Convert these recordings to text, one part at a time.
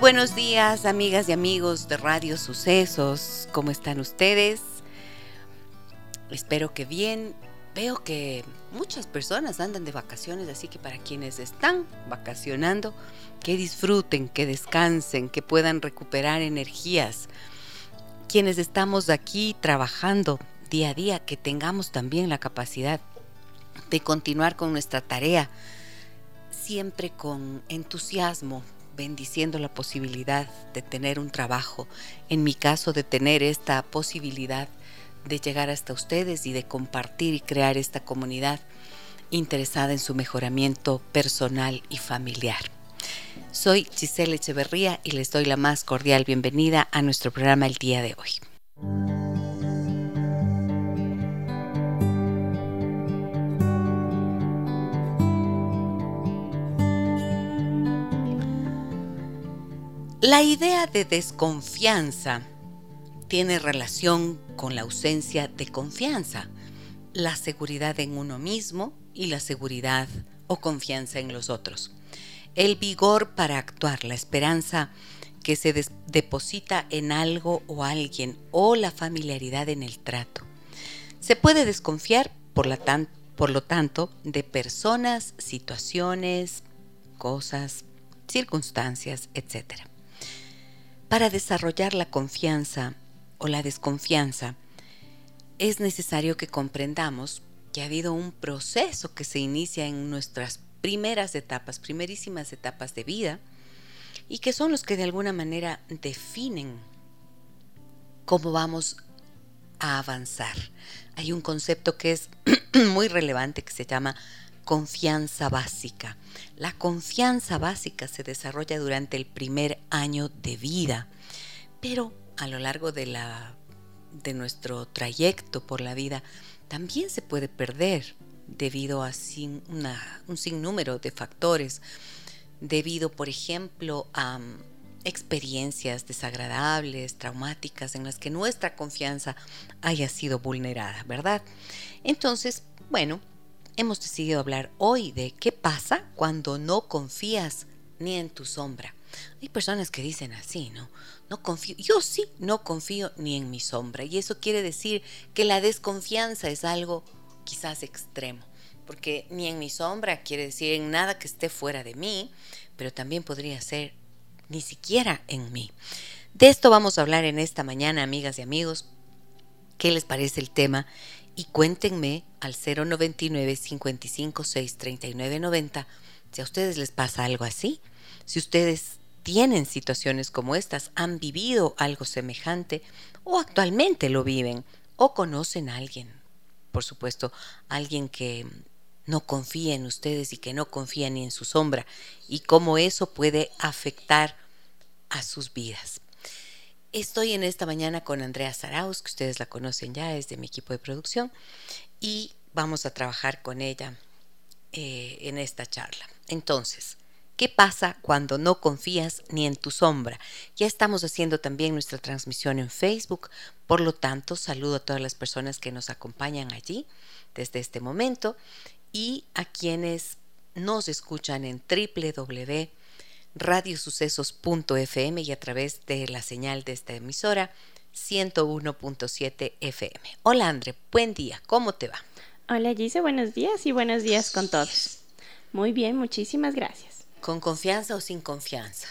Buenos días, amigas y amigos de Radio Sucesos. ¿Cómo están ustedes? Espero que bien. Veo que muchas personas andan de vacaciones, así que para quienes están vacacionando, que disfruten, que descansen, que puedan recuperar energías. Quienes estamos aquí trabajando día a día, que tengamos también la capacidad de continuar con nuestra tarea, siempre con entusiasmo, bendiciendo la posibilidad de tener un trabajo, en mi caso de tener esta posibilidad de llegar hasta ustedes y de compartir y crear esta comunidad interesada en su mejoramiento personal y familiar. Soy Giselle Echeverría y les doy la más cordial bienvenida a nuestro programa el día de hoy. La idea de desconfianza tiene relación con la ausencia de confianza, la seguridad en uno mismo y la seguridad o confianza en los otros. El vigor para actuar, la esperanza que se deposita en algo o alguien o la familiaridad en el trato. Se puede desconfiar, por, lo tanto, de personas, situaciones, cosas, circunstancias, etc. Para desarrollar la confianza o la desconfianza, es necesario que comprendamos que ha habido un proceso que se inicia en nuestras primeras etapas, primerísimas etapas de vida, y que son los que de alguna manera definen cómo vamos a avanzar. Hay un concepto que es muy relevante que se llama confianza básica. La confianza básica se desarrolla durante el primer año de vida, pero a lo largo de, la, de nuestro trayecto por la vida también se puede perder debido a un sinnúmero de factores, debido, por ejemplo, a mm, experiencias desagradables, traumáticas, en las que nuestra confianza haya sido vulnerada, ¿verdad? Entonces, bueno, hemos decidido hablar hoy de qué pasa cuando no confías ni en tu sombra. Hay personas que dicen así, ¿no? No confío, yo sí no confío ni en mi sombra. Y eso quiere decir que la desconfianza es algo quizás extremo. Porque ni en mi sombra quiere decir en nada que esté fuera de mí, pero también podría ser ni siquiera en mí. De esto vamos a hablar en esta mañana, amigas y amigos. ¿Qué les parece el tema? Y cuéntenme al 099 556 3990 si a ustedes les pasa algo así, si ustedes tienen situaciones como estas, han vivido algo semejante o actualmente lo viven o conocen a alguien, por supuesto, alguien que no confía en ustedes y que no confía ni en su sombra y cómo eso puede afectar a sus vidas. Estoy en esta mañana con Andrea Saraus, que ustedes la conocen ya, es de mi equipo de producción, y vamos a trabajar con ella eh, en esta charla. Entonces, ¿qué pasa cuando no confías ni en tu sombra? Ya estamos haciendo también nuestra transmisión en Facebook, por lo tanto, saludo a todas las personas que nos acompañan allí desde este momento y a quienes nos escuchan en www radiosucesos.fm y a través de la señal de esta emisora 101.7 FM. Hola André, buen día, ¿cómo te va? Hola Gise, buenos días y buenos días con todos. Muy bien, muchísimas gracias. ¿Con confianza o sin confianza?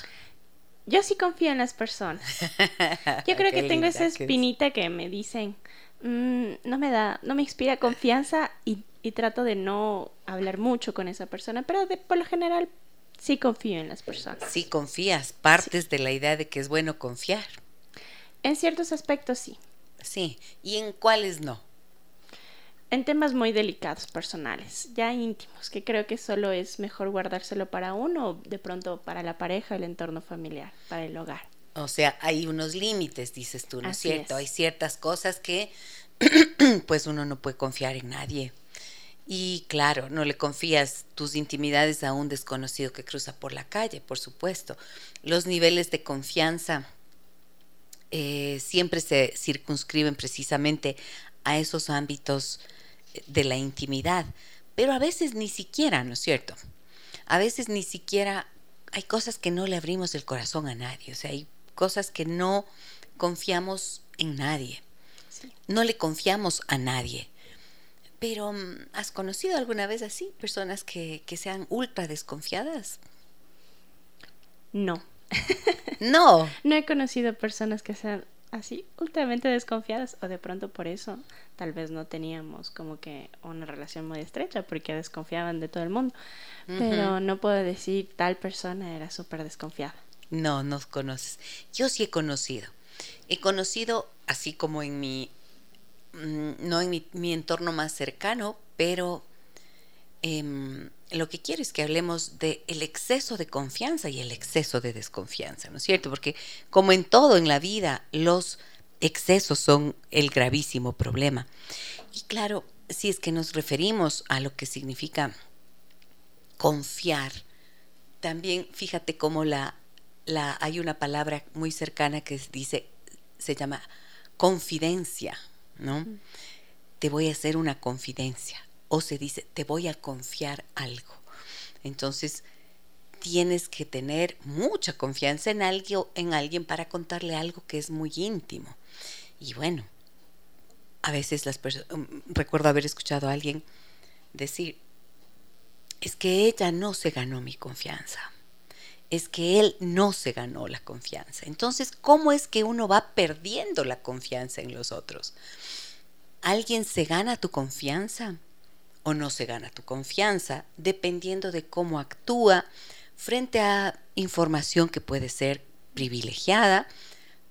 Yo sí confío en las personas. Yo creo que tengo esa espinita que, me dicen, mm, no me da, no me inspira confianza y, trato de no hablar mucho con esa persona, pero por lo general Sí confío en las personas. Sí confías, partes de la idea de que es bueno confiar. En ciertos aspectos sí. sí. ¿Y en cuáles no? En temas muy delicados, personales, ya íntimos, que creo que solo es mejor guardárselo para uno o de pronto para la pareja, el entorno familiar, para el hogar. O sea, hay unos límites, dices tú, ¿no es cierto? Hay ciertas cosas que pues uno no puede confiar en nadie. Y claro, no le confías tus intimidades a un desconocido que cruza por la calle, por supuesto. Los niveles de confianza eh, siempre se circunscriben precisamente a esos ámbitos de la intimidad, pero a veces ni siquiera, ¿no es cierto? A veces ni siquiera hay cosas que no le abrimos el corazón a nadie, o sea, hay cosas que no confiamos en nadie, no le confiamos a nadie. Pero, mm, ¿has conocido alguna vez así personas que, que sean ultra desconfiadas? No. no. No he conocido personas que sean así ultramente desconfiadas o de pronto por eso tal vez no teníamos como que una relación muy estrecha porque desconfiaban de todo el mundo. Pero no puedo decir tal persona era súper desconfiada. No, no conoces. Yo sí he conocido. He conocido así como en mi, no en mi, entorno más cercano, pero em, lo que quiero es que hablemos de el exceso de confianza y el exceso de desconfianza, ¿no es cierto? Porque como en todo en la vida, los excesos son el gravísimo problema. Y claro, si es que nos referimos a lo que significa confiar, también fíjate cómo la, la hay una palabra muy cercana que dice se llama confidencia, ¿no? Te voy a hacer una confidencia o se dice, te voy a confiar algo. Entonces, tienes que tener mucha confianza en alguien, en alguien para contarle algo que es muy íntimo. Y bueno, a veces las personas, um, recuerdo haber escuchado a alguien decir, es que ella no se ganó mi confianza, es que él no se ganó la confianza. Entonces, ¿cómo es que uno va perdiendo la confianza en los otros? ¿Alguien se gana tu confianza? o no se gana tu confianza, dependiendo de cómo actúa frente a información que puede ser privilegiada,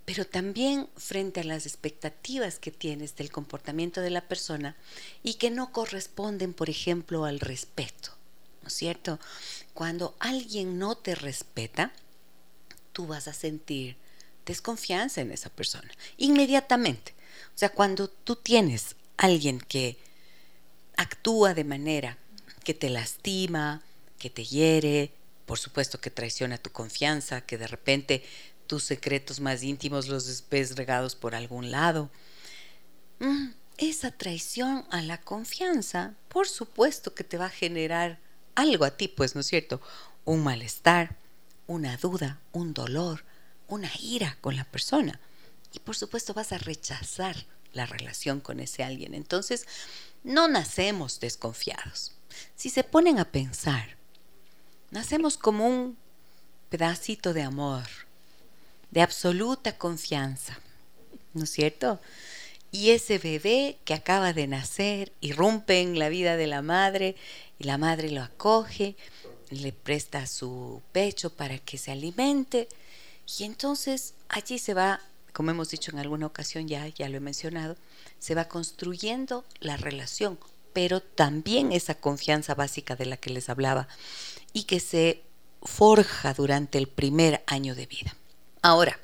pero también frente a las expectativas que tienes del comportamiento de la persona y que no corresponden, por ejemplo, al respeto. ¿No es cierto? Cuando alguien no te respeta, tú vas a sentir desconfianza en esa persona, inmediatamente. O sea, cuando tú tienes alguien que actúa de manera que te lastima, que te hiere, por supuesto que traiciona tu confianza, que de repente tus secretos más íntimos los ves regados por algún lado. Mm, esa traición a la confianza, por supuesto que te va a generar algo a ti, pues, ¿no es cierto? Un malestar, una duda, un dolor, una ira con la persona. Y por supuesto vas a rechazar la relación con ese alguien. Entonces, no nacemos desconfiados. Si se ponen a pensar, nacemos como un pedacito de amor, de absoluta confianza, ¿no es cierto? Y ese bebé que acaba de nacer irrumpe en la vida de la madre y la madre lo acoge, le presta su pecho para que se alimente y entonces allí se va, como hemos dicho en alguna ocasión ya, ya lo he mencionado, se va construyendo la relación, pero también esa confianza básica de la que les hablaba y que se forja durante el primer año de vida. Ahora,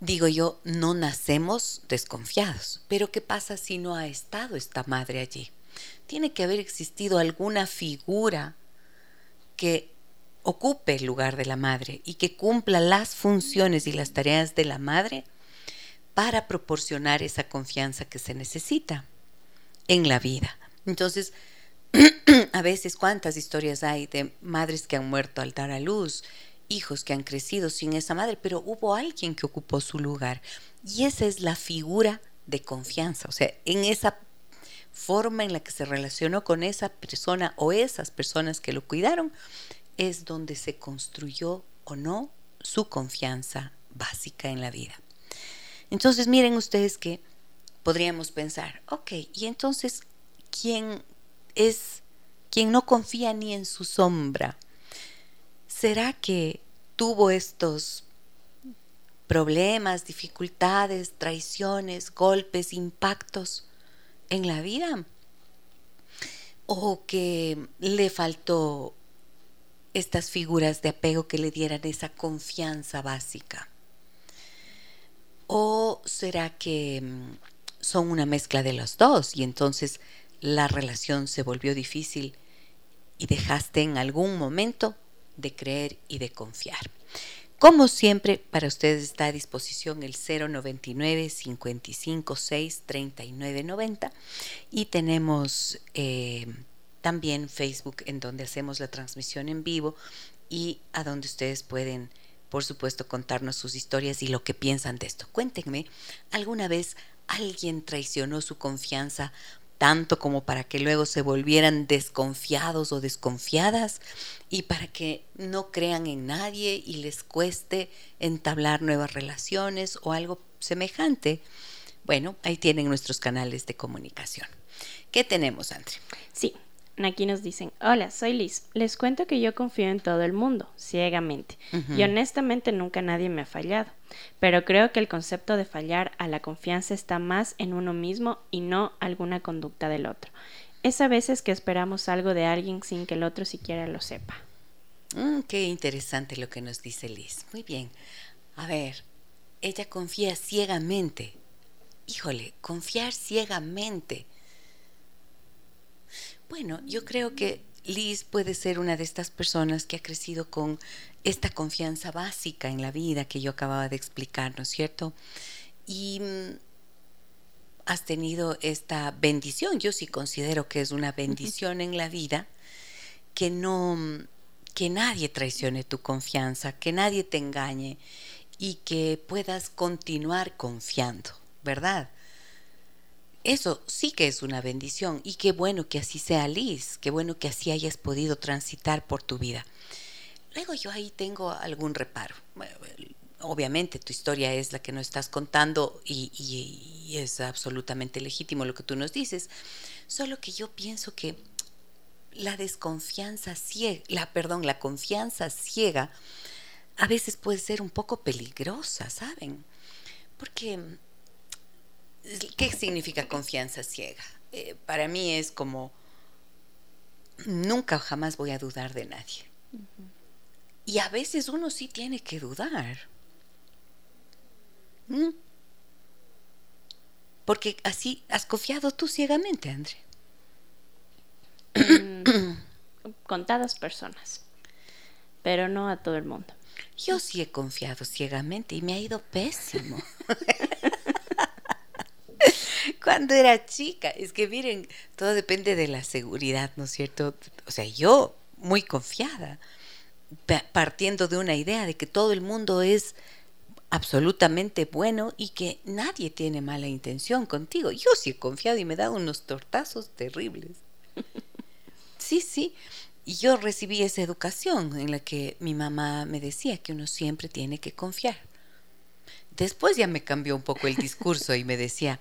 digo yo, no nacemos desconfiados, pero ¿qué pasa si no ha estado esta madre allí? Tiene que haber existido alguna figura que ocupe el lugar de la madre y que cumpla las funciones y las tareas de la madre para proporcionar esa confianza que se necesita en la vida. Entonces, a veces cuántas historias hay de madres que han muerto al dar a luz, hijos que han crecido sin esa madre, pero hubo alguien que ocupó su lugar. Y esa es la figura de confianza, o sea, en esa forma en la que se relacionó con esa persona o esas personas que lo cuidaron, es donde se construyó o no su confianza básica en la vida. Entonces miren ustedes que podríamos pensar, ok, y entonces, ¿quién es quien no confía ni en su sombra? ¿Será que tuvo estos problemas, dificultades, traiciones, golpes, impactos en la vida? ¿O que le faltó estas figuras de apego que le dieran esa confianza básica? ¿O será que mm, son una mezcla de los dos y entonces la relación se volvió difícil y dejaste en algún momento de creer y de confiar? Como siempre, para ustedes está a disposición el 099 556 3990 y tenemos eh, también Facebook en donde hacemos la transmisión en vivo y a donde ustedes pueden, por supuesto, contarnos sus historias y lo que piensan de esto. Cuéntenme, ¿alguna vez alguien traicionó su confianza tanto como para que luego se volvieran desconfiados o desconfiadas y para que no crean en nadie y les cueste entablar nuevas relaciones o algo semejante? Bueno, ahí tienen nuestros canales de comunicación. ¿Qué tenemos, André? Sí, Aquí nos dicen, hola, soy Liz. Les cuento que yo confío en todo el mundo, ciegamente. Y honestamente nunca nadie me ha fallado. Pero creo que el concepto de fallar a la confianza está más en uno mismo y no alguna conducta del otro. Es a veces que esperamos algo de alguien sin que el otro siquiera lo sepa. Mm, qué interesante lo que nos dice Liz. Muy bien. A ver, ella confía ciegamente. Híjole, confiar ciegamente bueno, yo creo que Liz puede ser una de estas personas que ha crecido con esta confianza básica en la vida que yo acababa de explicar, ¿no es cierto? Y mm, has tenido esta bendición, yo sí considero que es una bendición en la vida, que no, que nadie traicione tu confianza, que nadie te engañe y que puedas continuar confiando, ¿verdad? Eso sí que es una bendición y qué bueno que así sea Liz, qué bueno que así hayas podido transitar por tu vida. Luego yo ahí tengo algún reparo. Obviamente tu historia es la que nos estás contando y, es absolutamente legítimo lo que tú nos dices, solo que yo pienso que la desconfianza ciega, la perdón, la confianza ciega a veces puede ser un poco peligrosa, ¿saben? Porque ¿Qué significa confianza ciega? Eh, para mí es como, nunca jamás voy a dudar de nadie. Y a veces uno sí tiene que dudar. ¿Mm? Porque así has confiado tú ciegamente, André. Mm, contadas personas, pero no a todo el mundo. Yo sí he confiado ciegamente y me ha ido pésimo. cuando era chica. Es que miren, todo depende de la seguridad, ¿no es cierto? O sea, yo muy confiada, partiendo de una idea de que todo el mundo es absolutamente bueno y que nadie tiene mala intención contigo. Yo sí he confiado y me he dado unos tortazos terribles. Sí, sí. Y yo recibí esa educación en la que mi mamá me decía que uno siempre tiene que confiar. Después ya me cambió un poco el discurso y me decía,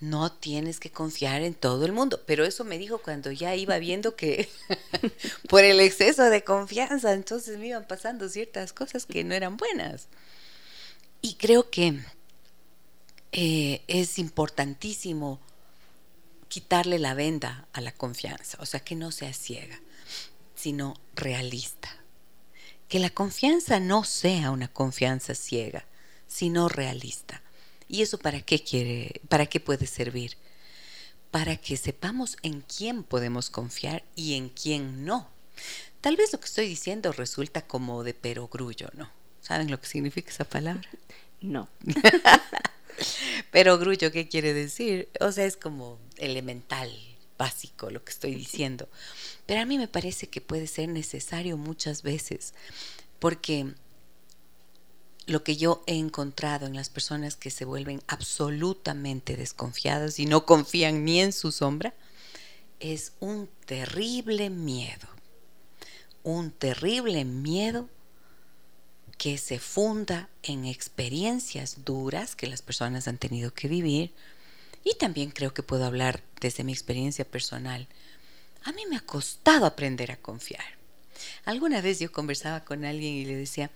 no tienes que confiar en todo el mundo. Pero eso me dijo cuando ya iba viendo que por el exceso de confianza, entonces me iban pasando ciertas cosas que no eran buenas. Y creo que eh, es importantísimo quitarle la venda a la confianza, o sea, que no sea ciega, sino realista. Que la confianza no sea una confianza ciega, sino realista ¿Y eso para qué quiere, para qué puede servir? Para que sepamos en quién podemos confiar y en quién no. Tal vez lo que estoy diciendo resulta como de perogrullo, ¿no? ¿Saben lo que significa esa palabra? No. perogrullo, ¿qué quiere decir? O sea, es como elemental, básico lo que estoy diciendo. Pero a mí me parece que puede ser necesario muchas veces, porque lo que yo he encontrado en las personas que se vuelven absolutamente desconfiadas y no confían ni en su sombra es un terrible miedo. Un terrible miedo que se funda en experiencias duras que las personas han tenido que vivir. Y también creo que puedo hablar desde mi experiencia personal. A mí me ha costado aprender a confiar. Alguna vez yo conversaba con alguien y le decía,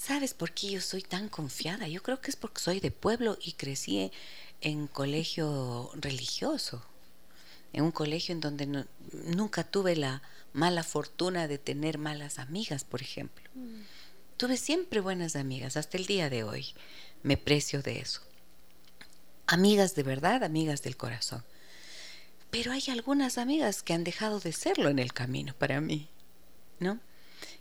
¿Sabes por qué yo soy tan confiada? Yo creo que es porque soy de pueblo y crecí en colegio religioso, en un colegio en donde nunca tuve la mala fortuna de tener malas amigas, por ejemplo. Mm. Tuve siempre buenas amigas, hasta el día de hoy. Me precio de eso. Amigas de verdad, amigas del corazón. Pero hay algunas amigas que han dejado de serlo en el camino para mí, ¿no?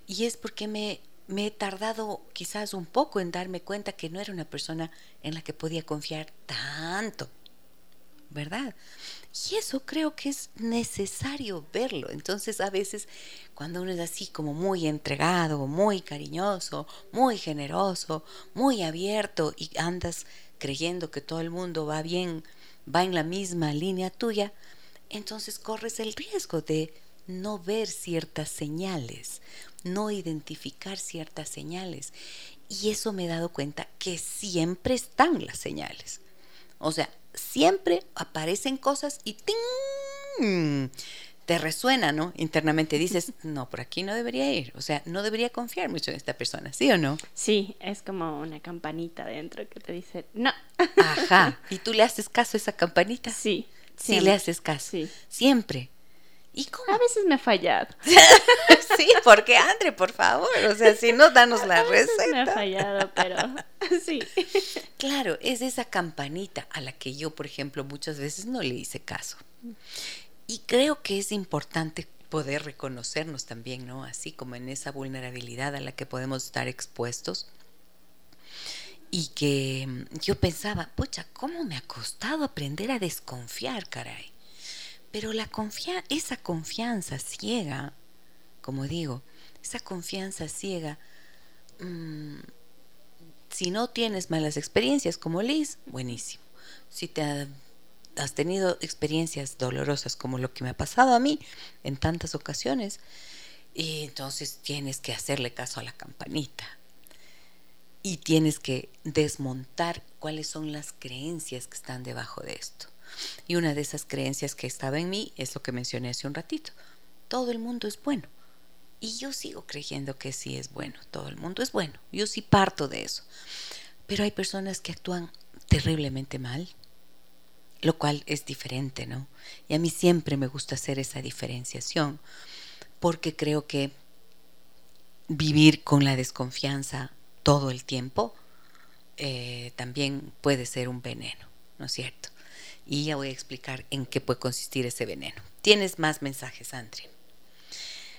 Y es porque me, me he tardado quizás un poco en darme cuenta que no era una persona en la que podía confiar tanto, ¿verdad? Y eso creo que es necesario verlo. Entonces a veces cuando uno es así como muy entregado, muy cariñoso, muy generoso, muy abierto y andas creyendo que todo el mundo va bien, va en la misma línea tuya, entonces corres el riesgo de no ver ciertas señales, no identificar ciertas señales. Y eso me he dado cuenta que siempre están las señales. O sea, siempre aparecen cosas y ¡ting! te resuena, ¿no? Internamente dices, no, por aquí no debería ir. O sea, no debería confiar mucho en esta persona, ¿sí o no? Sí, es como una campanita dentro que te dice, no. Ajá. ¿Y tú le haces caso a esa campanita? Sí. Sí, le haces caso. Sí. Siempre. ¿Y cómo? A veces me ha fallado. sí, porque Andre, por favor, o sea, si no, danos la receta. Me ha fallado, pero sí. Claro, es esa campanita a la que yo, por ejemplo, muchas veces no le hice caso. Y creo que es importante poder reconocernos también, ¿no? Así como en esa vulnerabilidad a la que podemos estar expuestos. Y que yo pensaba, pucha, ¿cómo me ha costado aprender a desconfiar, caray? Pero la esa confianza ciega, como digo, esa confianza ciega, mm, si no tienes malas experiencias como Liz, buenísimo. Si te has tenido experiencias dolorosas como lo que me ha pasado a mí en tantas ocasiones, entonces tienes que hacerle caso a la campanita. Y tienes que desmontar cuáles son las creencias que están debajo de esto. Y una de esas creencias que estaba en mí es lo que mencioné hace un ratito. Todo el mundo es bueno. Y yo sigo creyendo que sí es bueno. Todo el mundo es bueno. Yo sí parto de eso. Pero hay personas que actúan terriblemente mal, lo cual es diferente, ¿no? Y a mí siempre me gusta hacer esa diferenciación, porque creo que vivir con la desconfianza todo el tiempo eh, también puede ser un veneno, ¿no es cierto? Y ya voy a explicar en qué puede consistir ese veneno. ¿Tienes más mensajes, Andri?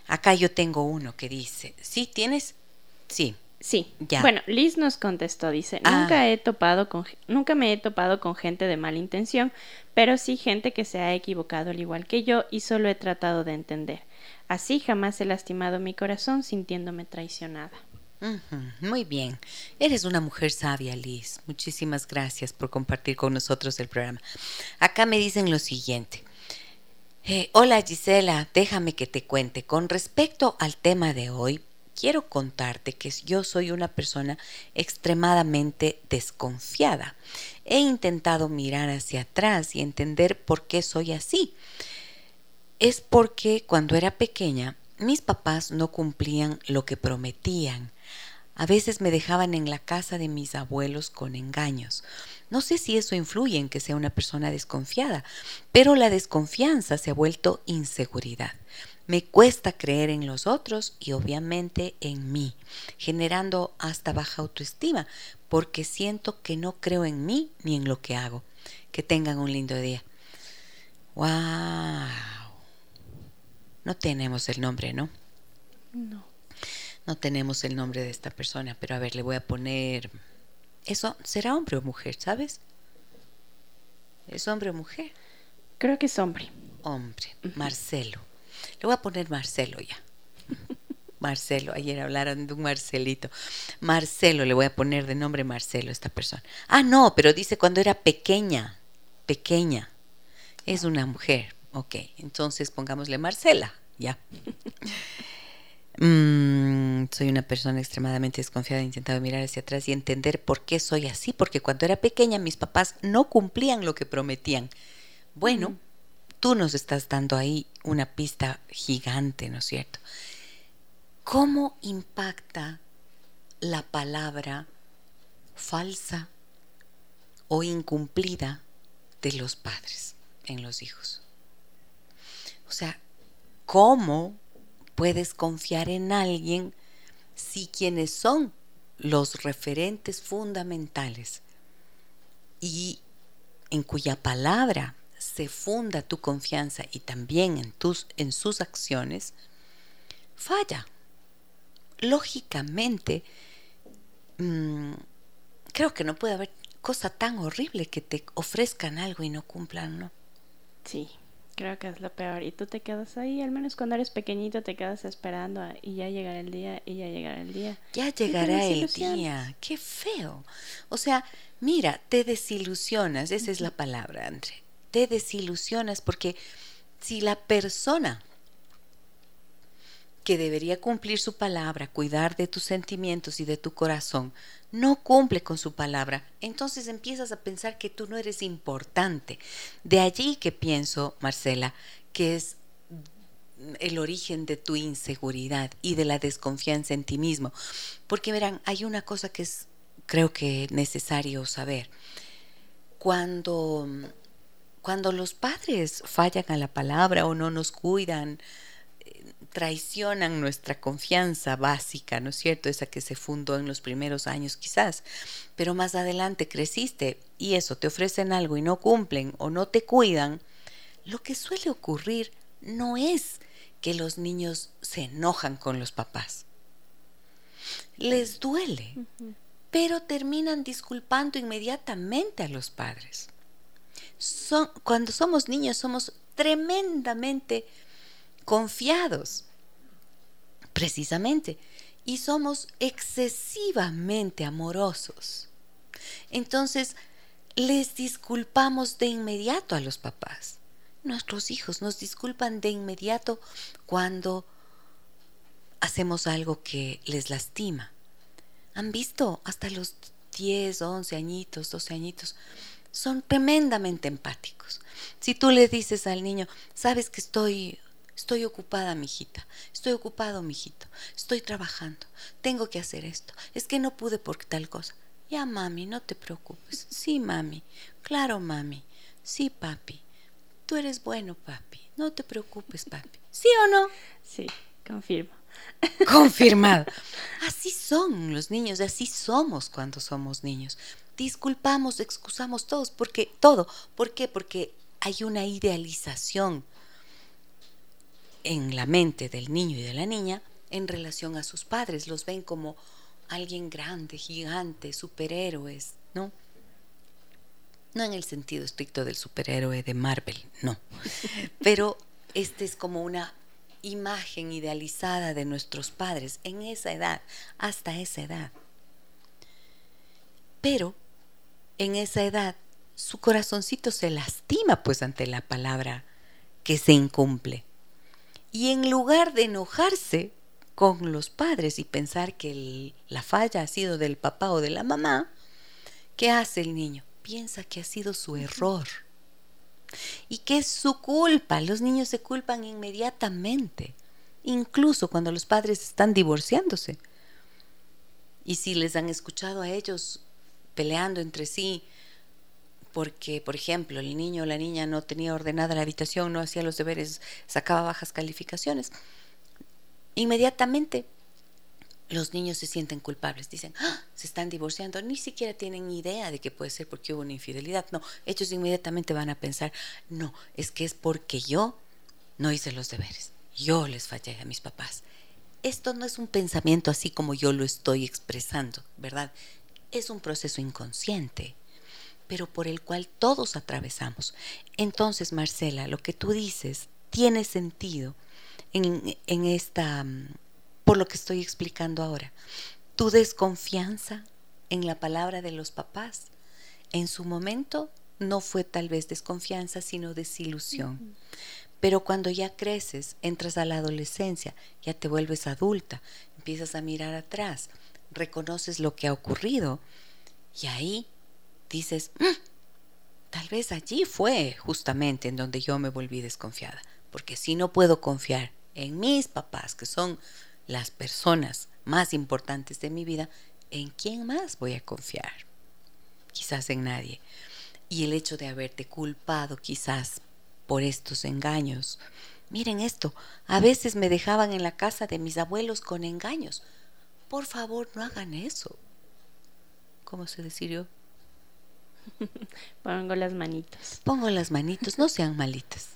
Acá yo tengo uno que dice, ¿sí tienes? Sí. Sí. Ya. Bueno, Liz nos contestó, dice, ah. nunca he topado con nunca me he topado con gente de mala intención, pero sí gente que se ha equivocado al igual que yo y solo he tratado de entender. Así jamás he lastimado mi corazón sintiéndome traicionada. Muy bien. Eres una mujer sabia, Liz. Muchísimas gracias por compartir con nosotros el programa. Acá me dicen lo siguiente. Eh, hola Gisela, déjame que te cuente. Con respecto al tema de hoy, quiero contarte que yo soy una persona extremadamente desconfiada. He intentado mirar hacia atrás y entender por qué soy así. Es porque cuando era pequeña mis papás no cumplían lo que prometían a veces me dejaban en la casa de mis abuelos con engaños. No sé si eso influye en que sea una persona desconfiada, pero la desconfianza se ha vuelto inseguridad. Me cuesta creer en los otros y obviamente en mí, generando hasta baja autoestima, porque siento que no creo en mí ni en lo que hago. Que tengan un lindo día. ¡Wow! No tenemos el nombre, ¿no? No. No tenemos el nombre de esta persona, pero a ver, le voy a poner... ¿Eso será hombre o mujer, sabes? ¿Es hombre o mujer? Creo que es hombre. Hombre, Marcelo. Le voy a poner Marcelo ya. Marcelo, ayer hablaron de un Marcelito. Marcelo, le voy a poner de nombre Marcelo a esta persona. Ah, no, pero dice cuando era pequeña, pequeña. Es una mujer. Ok, entonces pongámosle Marcela, ya. Mm, soy una persona extremadamente desconfiada. He intentado mirar hacia atrás y entender por qué soy así. Porque cuando era pequeña mis papás no cumplían lo que prometían. Bueno, tú nos estás dando ahí una pista gigante, ¿no es cierto? ¿Cómo impacta la palabra falsa o incumplida de los padres en los hijos. O sea, ¿cómo puedes confiar en alguien si quienes son los referentes fundamentales y en cuya palabra se funda tu confianza y también en, tus, en sus acciones, falla. Lógicamente, mm, creo que no puede haber cosa tan horrible que te ofrezcan algo y no cumplan, ¿no? Sí, creo que es lo peor. Y tú te quedas ahí, al menos cuando eres pequeñito te quedas esperando y ya llegará el día y ya llegará el día. Ya llegará el día. Qué feo. O sea, mira, te desilusionas, esa es la palabra, André. Te desilusionas porque si la persona que debería cumplir su palabra, cuidar de tus sentimientos y de tu corazón, no cumple con su palabra, entonces empiezas a pensar que tú no eres importante. De allí que pienso, Marcela, que es el origen de tu inseguridad y de la desconfianza en ti mismo. Porque verán, hay una cosa que es creo que necesario saber. Cuando, cuando los padres fallan a la palabra o no nos cuidan, traicionan nuestra confianza básica, ¿no es cierto? Esa que se fundó en los primeros años quizás, pero más adelante creciste y eso, te ofrecen algo y no cumplen o no te cuidan, lo que suele ocurrir no es que los niños se enojan con los papás. Les duele, pero terminan disculpando inmediatamente a los padres. Son, cuando somos niños somos tremendamente confiados, precisamente, y somos excesivamente amorosos. Entonces, les disculpamos de inmediato a los papás. Nuestros hijos nos disculpan de inmediato cuando hacemos algo que les lastima. ¿Han visto? Hasta los 10, 11 añitos, 12 añitos, son tremendamente empáticos. Si tú le dices al niño, sabes que estoy Estoy ocupada, mijita. Estoy ocupado, mijito. Estoy trabajando. Tengo que hacer esto. Es que no pude por tal cosa. Ya, mami, no te preocupes. Sí, mami. Claro, mami. Sí, papi. Tú eres bueno, papi. No te preocupes, papi. ¿Sí o no? Sí, confirmo. Confirmado. Así son los niños, así somos cuando somos niños. Disculpamos, excusamos todos, porque todo. ¿Por qué? Porque hay una idealización en la mente del niño y de la niña en relación a sus padres. Los ven como alguien grande, gigante, superhéroes, ¿no? No en el sentido estricto del superhéroe de Marvel, no. Pero este es como una imagen idealizada de nuestros padres en esa edad, hasta esa edad. Pero en esa edad su corazoncito se lastima pues ante la palabra que se incumple. Y en lugar de enojarse con los padres y pensar que la falla ha sido del papá o de la mamá, ¿qué hace el niño? Piensa que ha sido su error y que es su culpa. Los niños se culpan inmediatamente, incluso cuando los padres están divorciándose. Y si les han escuchado a ellos peleando entre sí, porque, por ejemplo, el niño o la niña no tenía ordenada la habitación, no hacía los deberes, sacaba bajas calificaciones, inmediatamente los niños se sienten culpables, dicen, ¡Ah! se están divorciando, ni siquiera tienen idea de que puede ser porque hubo una infidelidad. No, ellos inmediatamente van a pensar, no, es que es porque yo no hice los deberes, yo les fallé a mis papás. Esto no es un pensamiento así como yo lo estoy expresando, ¿verdad? Es un proceso inconsciente pero por el cual todos atravesamos. Entonces, Marcela, lo que tú dices tiene sentido en, en esta, mm, por lo que estoy explicando ahora. Tu desconfianza en la palabra de los papás, en su momento no fue tal vez desconfianza, sino desilusión. Pero cuando ya creces, entras a la adolescencia, ya te vuelves adulta, empiezas a mirar atrás, reconoces lo que ha ocurrido y ahí dices, mm, tal vez allí fue justamente en donde yo me volví desconfiada, porque si no puedo confiar en mis papás, que son las personas más importantes de mi vida, ¿en quién más voy a confiar? Quizás en nadie. Y el hecho de haberte culpado quizás por estos engaños. Miren esto, a veces me dejaban en la casa de mis abuelos con engaños. Por favor, no hagan eso. ¿Cómo se decidió? Pongo las manitos. Pongo las manitos, no sean malitas.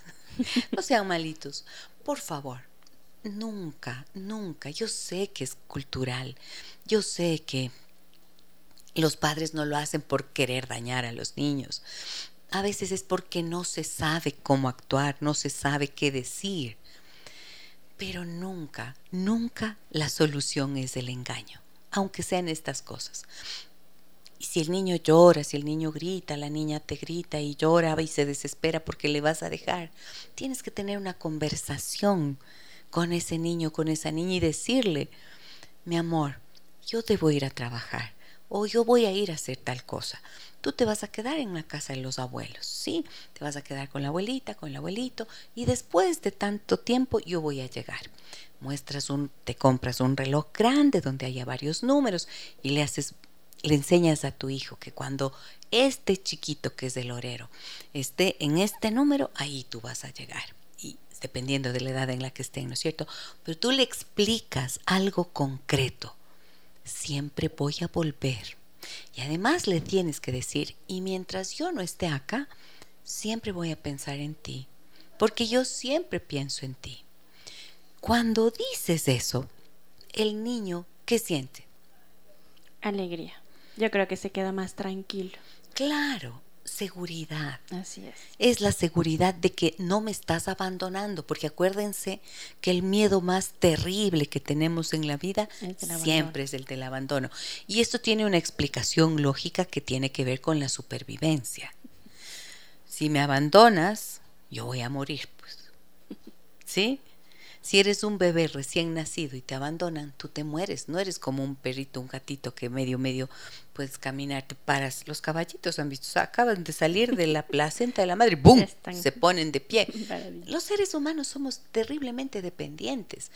No sean malitos. Por favor, nunca, nunca. Yo sé que es cultural. Yo sé que los padres no lo hacen por querer dañar a los niños. A veces es porque no se sabe cómo actuar, no se sabe qué decir. Pero nunca, nunca la solución es el engaño, aunque sean estas cosas. Y si el niño llora, si el niño grita, la niña te grita y llora y se desespera porque le vas a dejar, tienes que tener una conversación con ese niño, con esa niña y decirle, mi amor, yo debo ir a trabajar o yo voy a ir a hacer tal cosa. Tú te vas a quedar en la casa de los abuelos, ¿sí? Te vas a quedar con la abuelita, con el abuelito y después de tanto tiempo yo voy a llegar. Muestras un, te compras un reloj grande donde haya varios números y le haces le enseñas a tu hijo que cuando este chiquito que es del orero esté en este número, ahí tú vas a llegar. Y dependiendo de la edad en la que esté, ¿no es cierto? Pero tú le explicas algo concreto siempre voy a volver. Y además le tienes que decir, y mientras yo no esté acá, siempre voy a pensar en ti, porque yo siempre pienso en ti. Cuando dices eso, el niño, ¿qué siente? Alegría. Yo creo que se queda más tranquilo. Claro, seguridad. Así es. Es la seguridad de que no me estás abandonando, porque acuérdense que el miedo más terrible que tenemos en la vida siempre es el del abandono. Y esto tiene una explicación lógica que tiene que ver con la supervivencia. Si me abandonas, yo voy a morir, pues. ¿Sí? Si eres un bebé recién nacido y te abandonan, tú te mueres. No eres como un perrito, un gatito que medio, medio puedes caminar, te paras. Los caballitos han visto, acaban de salir de la placenta de la madre, ¡bum! Se ponen de pie. Los seres humanos somos terriblemente dependientes.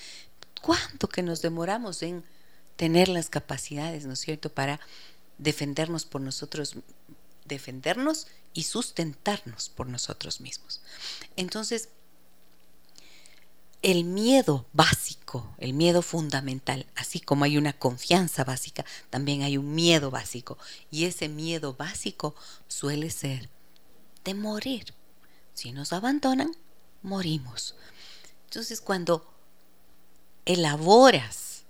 ¿Cuánto que nos demoramos en tener las capacidades, ¿no es cierto?, para defendernos por nosotros, defendernos y sustentarnos por nosotros mismos. Entonces, el miedo básico, el miedo fundamental, así como hay una confianza básica, también hay un miedo básico. Y ese miedo básico suele ser de morir. Si nos abandonan, morimos. Entonces cuando elaboras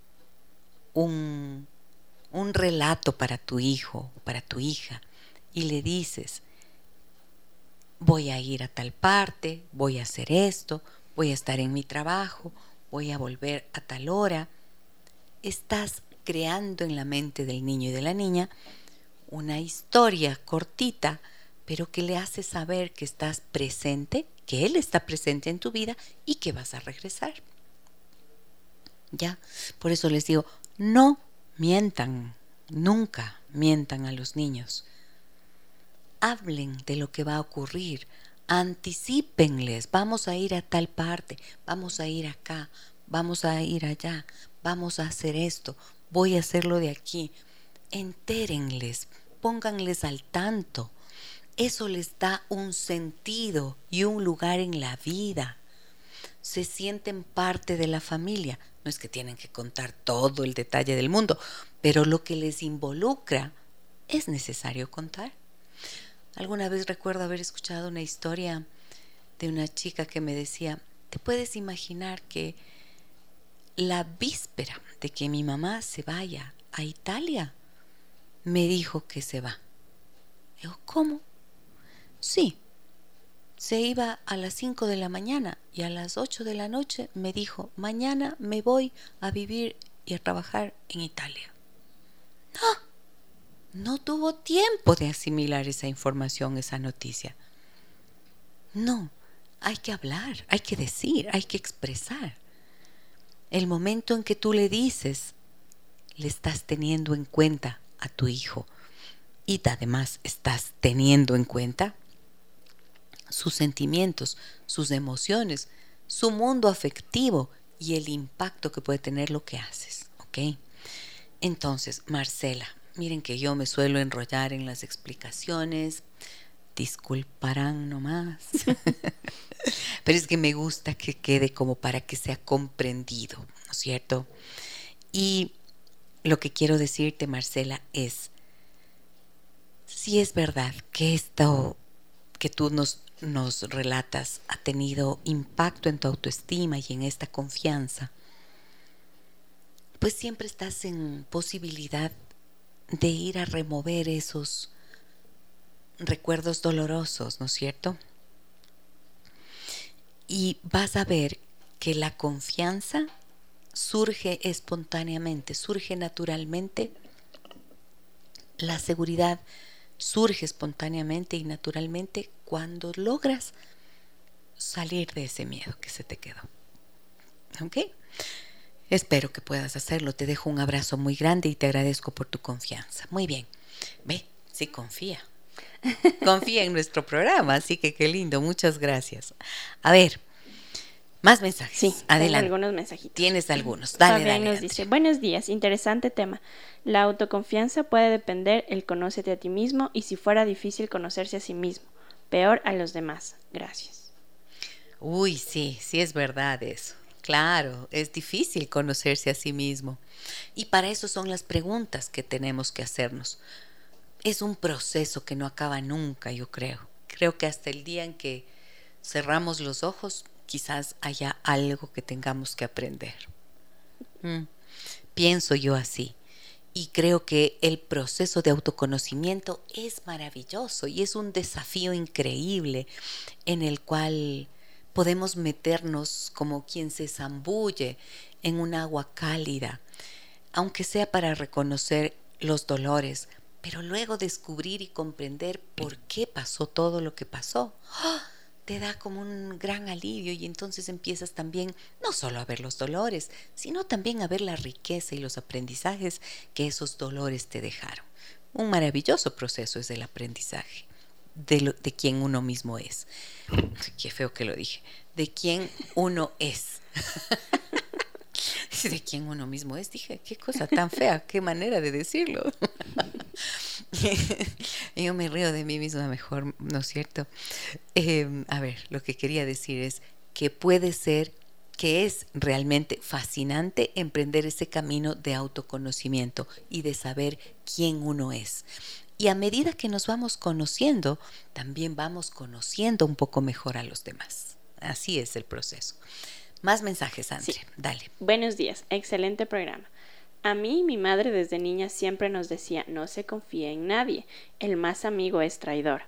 un, un relato para tu hijo para tu hija y le dices, voy a ir a tal parte, voy a hacer esto, voy a estar en mi trabajo, voy a volver a tal hora. Estás creando en la mente del niño y de la niña una historia cortita, pero que le hace saber que estás presente, que él está presente en tu vida y que vas a regresar. Ya, por eso les digo, no mientan, nunca mientan a los niños. Hablen de lo que va a ocurrir, Anticípenles, vamos a ir a tal parte, vamos a ir acá, vamos a ir allá, vamos a hacer esto, voy a hacerlo de aquí. Entérenles, pónganles al tanto. Eso les da un sentido y un lugar en la vida. Se sienten parte de la familia. No es que tienen que contar todo el detalle del mundo, pero lo que les involucra es necesario contar. Alguna vez recuerdo haber escuchado una historia de una chica que me decía, ¿te puedes imaginar que la víspera de que mi mamá se vaya a Italia, me dijo que se va? Digo, ¿cómo? Sí, se iba a las 5 de la mañana y a las 8 de la noche me dijo, mañana me voy a vivir y a trabajar en Italia. ¡Ah! No tuvo tiempo de asimilar esa información, esa noticia. No, hay que hablar, hay que decir, hay que expresar. El momento en que tú le dices, le estás teniendo en cuenta a tu hijo y además estás teniendo en cuenta sus sentimientos, sus emociones, su mundo afectivo y el impacto que puede tener lo que haces, ¿ok? Entonces, Marcela, miren que yo me suelo enrollar en las explicaciones, disculparán nomás, pero es que me gusta que quede como para que sea comprendido, ¿no es cierto? Y lo que quiero decirte, Marcela, es, si es verdad que esto que tú nos, nos relatas ha tenido impacto en tu autoestima y en esta confianza, pues siempre estás en posibilidad de ir a remover esos recuerdos dolorosos, ¿no es cierto? Y vas a ver que la confianza surge espontáneamente, surge naturalmente. La seguridad surge espontáneamente y naturalmente cuando logras salir de ese miedo que se te quedó. ¿Ok? Espero que puedas hacerlo. Te dejo un abrazo muy grande y te agradezco por tu confianza. Muy bien. Ve, sí confía. Confía en nuestro programa, así que qué lindo. Muchas gracias. A ver, más mensajes. Sí, adelante. algunos mensajitos. Tienes algunos. Dale, Fabián nos dice, buenos días, interesante tema. La autoconfianza puede depender el conócete a ti mismo y si fuera difícil conocerse a sí mismo, peor a los demás. Gracias. Uy, sí, sí es verdad eso. Claro, es difícil conocerse a sí mismo. Y para eso son las preguntas que tenemos que hacernos. Es un proceso que no acaba nunca, yo creo. Creo que hasta el día en que cerramos los ojos, quizás haya algo que tengamos que aprender. Mm, pienso yo así. Y creo que el proceso de autoconocimiento es maravilloso y es un desafío increíble en el cual podemos meternos como quien se zambulle en un agua cálida, aunque sea para reconocer los dolores, pero luego descubrir y comprender por qué pasó todo lo que pasó. ¡Ah! te da como un gran alivio y entonces empiezas también no solo a ver los dolores, sino también a ver la riqueza y los aprendizajes que esos dolores te dejaron. Un maravilloso proceso es el aprendizaje de, de quién uno mismo es. Qué feo que lo dije. De quién uno es. de quién uno mismo es. Dije, qué cosa tan fea, qué manera de decirlo. Yo me río de mí misma mejor, ¿no es cierto? Em, a ver, lo que quería decir es que puede ser que es realmente fascinante emprender ese camino de autoconocimiento y de saber quién uno es. Y a medida que nos vamos conociendo, también vamos conociendo un poco mejor a los demás. Así es el proceso. Más mensajes, André. Dale. Buenos días. Excelente programa. A mí mi madre desde niña siempre nos decía no se confía en nadie, el más amigo es traidor.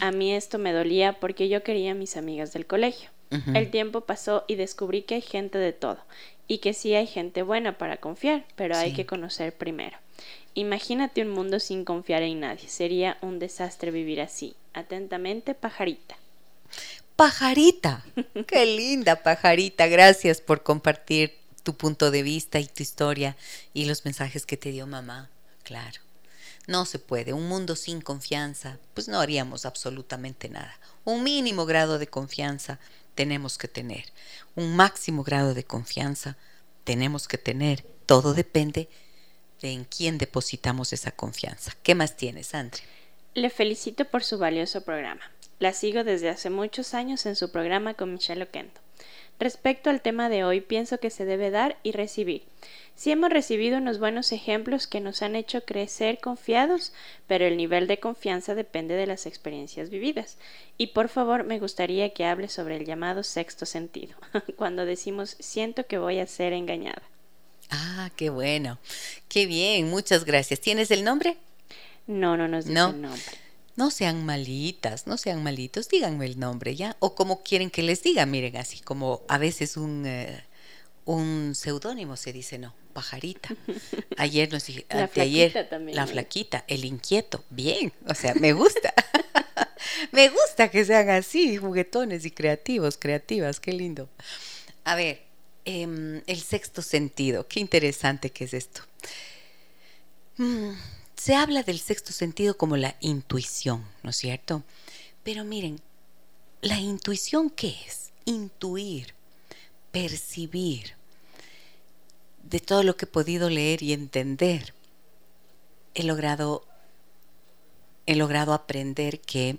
A mí esto me dolía porque yo quería a mis amigas del colegio. El tiempo pasó y descubrí que hay gente de todo y que sí hay gente buena para confiar, pero hay que conocer primero. Imagínate un mundo sin confiar en nadie. Sería un desastre vivir así. Atentamente, pajarita. Pajarita. Qué linda pajarita. Gracias por compartir tu punto de vista y tu historia y los mensajes que te dio mamá. Claro. No se puede. Un mundo sin confianza, pues no haríamos absolutamente nada. Un mínimo grado de confianza tenemos que tener. Un máximo grado de confianza tenemos que tener. Todo depende de en quién depositamos esa confianza. ¿Qué más tienes, Andre? Le felicito por su valioso programa. La sigo desde hace muchos años en su programa con Michelle Oquendo. Respecto al tema de hoy, pienso que se debe dar y recibir. Sí hemos recibido unos buenos ejemplos que nos han hecho crecer confiados, pero el nivel de confianza depende de las experiencias vividas. Y por favor, me gustaría que hable sobre el llamado sexto sentido, cuando decimos siento que voy a ser engañada. Ah, qué bueno. Qué bien, muchas gracias. ¿Tienes el nombre? No, no nos dice el nombre. No sean malitas, no sean malitos, díganme el nombre ya. O como quieren que les diga, miren, así como a veces un, eh, un seudónimo se dice, no, pajarita. Ayer nos dije, la ayer, la flaquita, el inquieto, bien, o sea, me gusta. me gusta que sean así, juguetones y creativos, creativas, qué lindo. A ver, em, el sexto sentido, qué interesante que es esto. Mm, se habla del sexto sentido como la intuición, ¿no es cierto? Pero miren, ¿la intuición qué es? Intuir, percibir. de todo lo que he podido leer y entender, he logrado, he logrado aprender que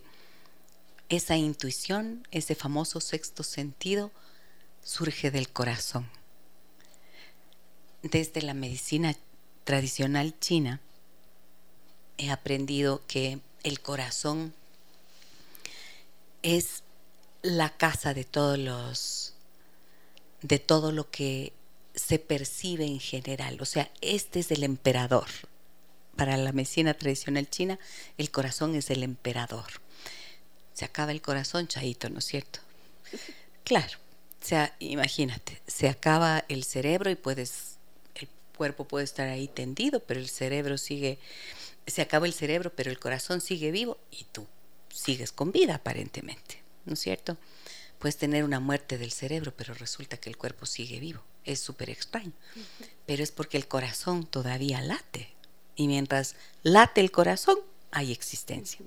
esa intuición, ese famoso sexto sentido, surge del corazón. Desde la medicina tradicional china, he aprendido que el corazón es la casa de todos los de todo lo que se percibe en general. O sea, este es el emperador. Para la medicina tradicional china, el corazón es el emperador. Se acaba el corazón, chaito, ¿no es cierto? Claro, sea, imagínate, se acaba el cerebro y puedes, el cuerpo puede estar ahí tendido, pero el cerebro sigue, se acaba el cerebro, pero el corazón sigue vivo y tú sigues con vida aparentemente, ¿no es cierto? Puedes tener una muerte del cerebro, pero resulta que el cuerpo sigue vivo. Es súper extraño. Pero es porque el corazón todavía late. Y mientras late el corazón, hay existencia.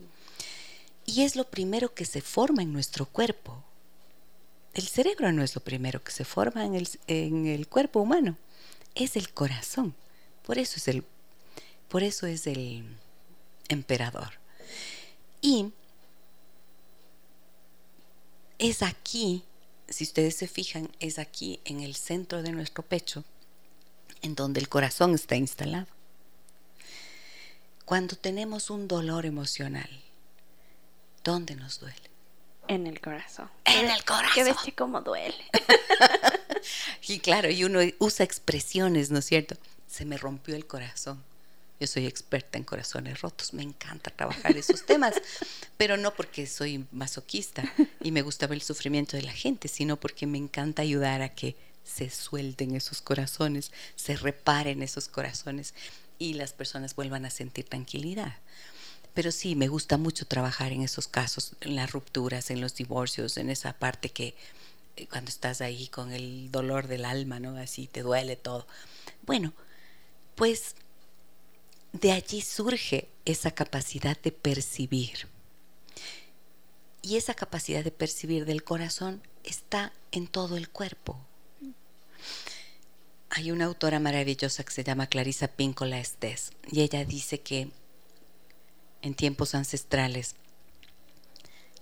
Y es lo primero que se forma en nuestro cuerpo. El cerebro no es lo primero que se forma en el, cuerpo humano, es el corazón. Por eso es el, por eso es el emperador. Y es aquí, si ustedes se fijan, es aquí en el centro de nuestro pecho, en donde el corazón está instalado. Cuando tenemos un dolor emocional, ¿Dónde nos duele? En el corazón. En el corazón. ¿Qué ves cómo duele? y claro, y uno usa expresiones, ¿no es cierto? Se me rompió el corazón. Yo soy experta en corazones rotos, me encanta trabajar esos temas, pero no porque soy masoquista y me gusta ver el sufrimiento de la gente, sino porque me encanta ayudar a que se suelten esos corazones, se reparen esos corazones y las personas vuelvan a sentir tranquilidad. Pero sí, me gusta mucho trabajar en esos casos, en las rupturas, en los divorcios, en esa parte que eh, cuando estás ahí con el dolor del alma, ¿no? Así te duele todo. Bueno, pues de allí surge esa capacidad de percibir. Y esa capacidad de percibir del corazón está en todo el cuerpo. Hay una autora maravillosa que se llama Clarisa Píncola Estés y ella dice que en tiempos ancestrales,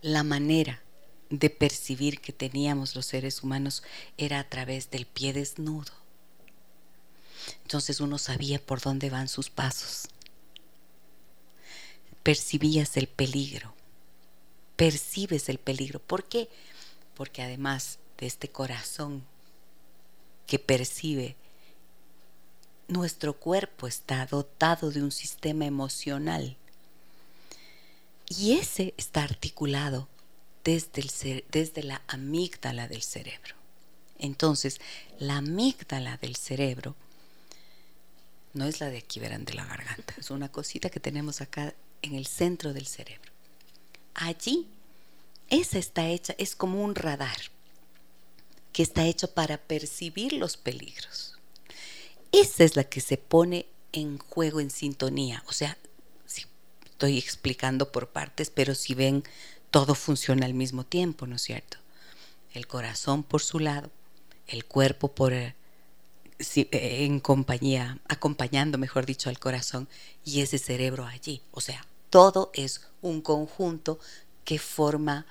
la manera de percibir que teníamos los seres humanos era a través del pie desnudo. Entonces uno sabía por dónde van sus pasos. Percibías el peligro. Percibes el peligro. ¿Por qué? Porque además de este corazón que percibe, nuestro cuerpo está dotado de un sistema emocional y ese está articulado desde, el desde la amígdala del cerebro. Entonces, la amígdala del cerebro no es la de aquí, verán, de la garganta. Es una cosita que tenemos acá en el centro del cerebro. Allí, esa está hecha, es como un radar que está hecho para percibir los peligros. Esa es la que se pone en juego en sintonía, o sea, estoy explicando por partes, pero si ven, todo funciona al mismo tiempo, ¿no es cierto? El corazón por su lado, el cuerpo por eh, en compañía, acompañando, mejor dicho, al corazón y ese cerebro allí. O sea, todo es un conjunto que forma,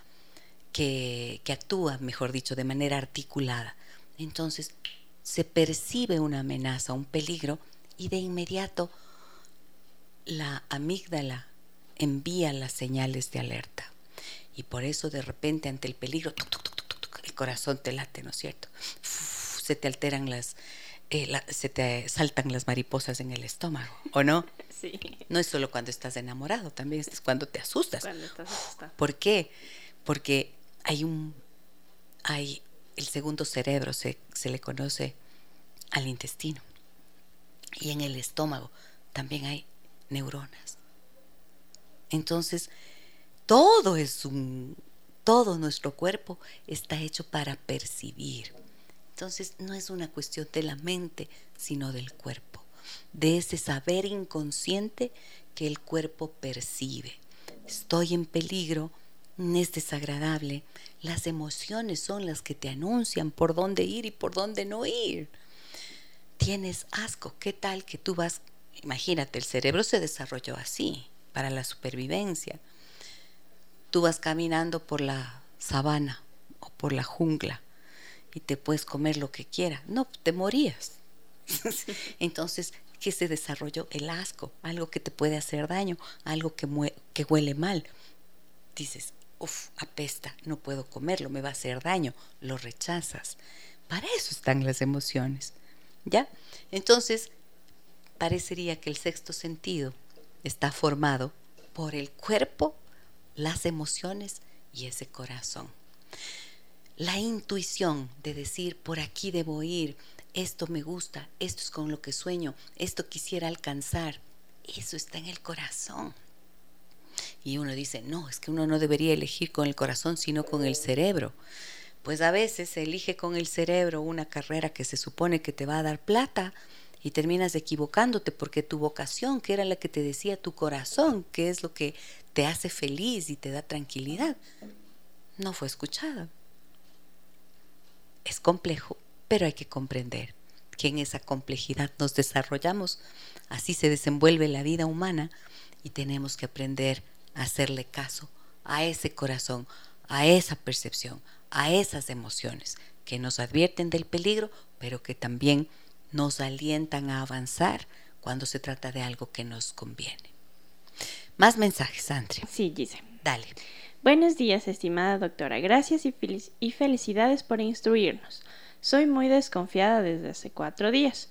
que, que actúa, mejor dicho, de manera articulada. Entonces, se percibe una amenaza, un peligro, y de inmediato la amígdala envía las señales de alerta. Y por eso de repente ante el peligro, el corazón te late, ¿no es cierto? se te alteran las, eh, se te saltan las mariposas en el estómago, ¿o no? Sí. No es solo cuando estás enamorado, también es cuando te asustas. Cuando estás asustado. ¿Por qué? Porque hay un, hay el segundo cerebro, se, se le conoce al intestino. Y en el estómago también hay neuronas. Entonces, todo es un, todo nuestro cuerpo está hecho para percibir. Entonces, no es una cuestión de la mente, sino del cuerpo, de ese saber inconsciente que el cuerpo percibe. Estoy en peligro, es desagradable. Las emociones son las que te anuncian por dónde ir y por dónde no ir. tienes asco. ¿Qué tal que tú vas, imagínate, el cerebro se desarrolló así, para la supervivencia. Tú vas caminando por la sabana o por la jungla y te puedes comer lo que quieras. No, te morías. Entonces, ¿qué se desarrolló? El asco, algo que te puede hacer daño, algo que, que huele mal. Dices, uff, apesta, no puedo comerlo, me va a hacer daño, lo rechazas. Para eso están las emociones. ¿Ya? Entonces, parecería que el sexto sentido está formado por el cuerpo, las emociones y ese corazón. La intuición de decir, por aquí debo ir, esto me gusta, esto es con lo que sueño, esto quisiera alcanzar, eso está en el corazón. Y uno dice, no, es que uno no debería elegir con el corazón, sino con el cerebro. Pues a veces se elige con el cerebro una carrera que se supone que te va a dar plata y terminas equivocándote porque tu vocación, que era la que te decía tu corazón, que es lo que te hace feliz y te da tranquilidad, no fue escuchada. Es complejo, pero hay que comprender que en esa complejidad nos desarrollamos, así se desenvuelve la vida humana y tenemos que aprender a hacerle caso a ese corazón, a esa percepción, a esas emociones que nos advierten del peligro, pero que también nos alientan a avanzar cuando se trata de algo que nos conviene. Más mensajes, Andrea. Sí, Gise. Dale. Buenos días, estimada doctora. Gracias y, y felicidades por instruirnos. Soy muy desconfiada desde hace cuatro días.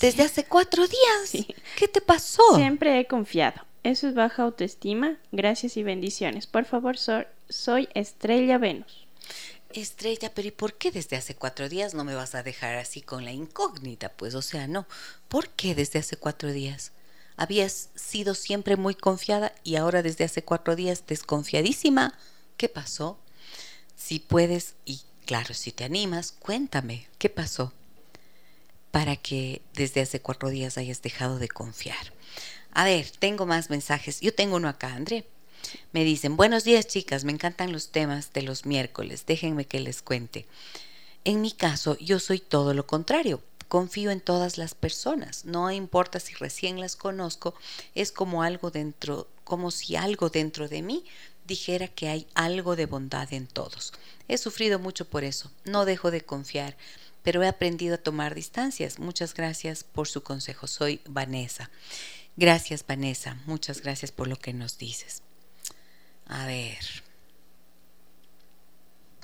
¿Desde hace cuatro días? Sí. ¿Qué te pasó? Siempre he confiado. Eso es baja autoestima. Gracias y bendiciones. Por favor, soy Estrella Venus. Estrella, pero ¿y por qué desde hace cuatro días no me vas a dejar así con la incógnita? Pues, o sea, no. ¿Por qué desde hace cuatro días? Habías sido siempre muy confiada y ahora desde hace cuatro días desconfiadísima. ¿Qué pasó? Si puedes y Claro, si te animas, cuéntame, ¿qué pasó? Para que desde hace cuatro días hayas dejado de confiar. A ver, tengo más mensajes. Yo tengo uno acá, André. Me dicen, buenos días chicas, me encantan los temas de los miércoles, déjenme que les cuente. En mi caso, yo soy todo lo contrario. Confío en todas las personas, no importa si recién las conozco, es como algo dentro, como si algo dentro de mí dijera que hay algo de bondad en todos. He sufrido mucho por eso, no dejo de confiar, pero he aprendido a tomar distancias. Muchas gracias por su consejo. Soy Vanessa. Gracias, Vanessa. Muchas gracias por lo que nos dices. A ver.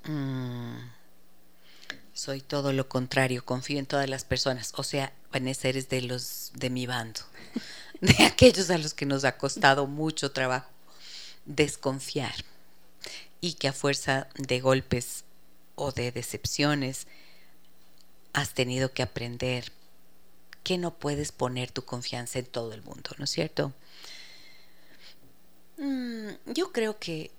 Mm. Soy todo lo contrario, confío en todas las personas. O sea, Vanessa, eres de los de mi bando, de aquellos a los que nos ha costado mucho trabajo desconfiar y que a fuerza de golpes o de decepciones has tenido que aprender que no puedes poner tu confianza en todo el mundo, ¿no es cierto? Mm, yo creo que,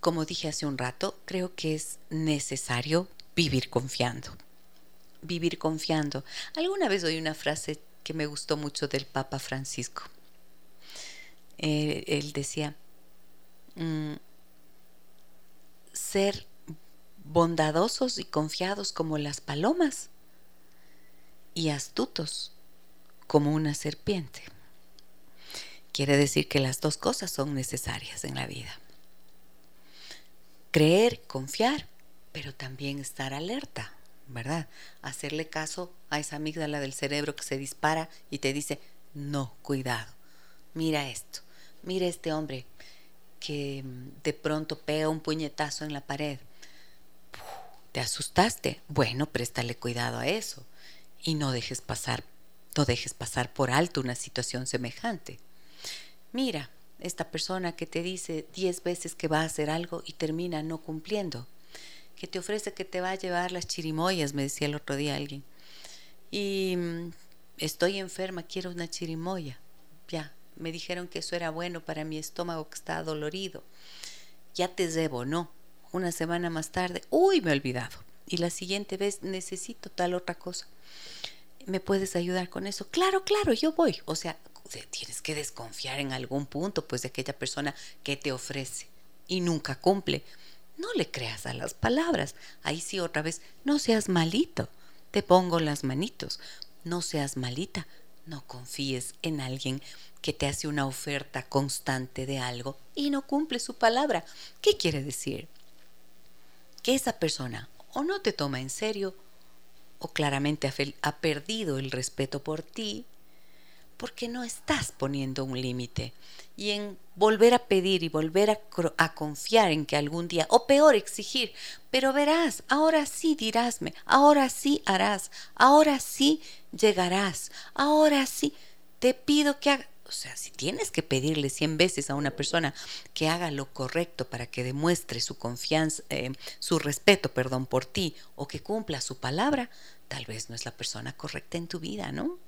como dije hace un rato, creo que es necesario vivir confiando. Vivir confiando. Alguna vez oí una frase que me gustó mucho del Papa Francisco. Eh, él decía, Mm, ser bondadosos y confiados como las palomas y astutos como una serpiente. Quiere decir que las dos cosas son necesarias en la vida. Creer, confiar, pero también estar alerta, ¿verdad? Hacerle caso a esa amígdala del cerebro que se dispara y te dice, no, cuidado, mira esto, mira este hombre, que mm, de pronto pega un puñetazo en la pared. ¿Te asustaste? Bueno, préstale cuidado a eso y no dejes pasar, no dejes pasar por alto una situación semejante. Mira, esta persona que te dice diez veces que va a hacer algo y termina no cumpliendo, que te ofrece que te va a llevar las chirimoyas, me decía el otro día alguien. Y mm, estoy enferma, quiero una chirimoya. Ya, me dijeron que eso era bueno para mi estómago que estaba dolorido. Ya te debo, ¿no? Una semana más tarde, uy, me he olvidado. Y la siguiente vez necesito tal otra cosa. ¿Me puedes ayudar con eso? Claro, claro, yo voy. O sea, tienes que desconfiar en algún punto, pues, de aquella persona que te ofrece y nunca cumple. No le creas a las palabras. Ahí sí otra vez, no seas malito. Te pongo las manitos. No seas malita, no confíes en alguien que te hace una oferta constante de algo y no cumple su palabra. ¿Qué quiere decir? Que esa persona o no te toma en serio o claramente ha, perdido el respeto por ti porque no estás poniendo un límite. Y en volver a pedir y volver a, a, confiar en que algún día, o peor, exigir, pero verás, ahora sí dirásme, ahora sí harás, ahora sí llegarás, ahora sí, te pido que hagas. O sea, si tienes que pedirle cien veces a una persona que haga lo correcto para que demuestre su confianza, eh, su respeto, perdón, por ti, o que cumpla su palabra, tal vez no es la persona correcta en tu vida, ¿no?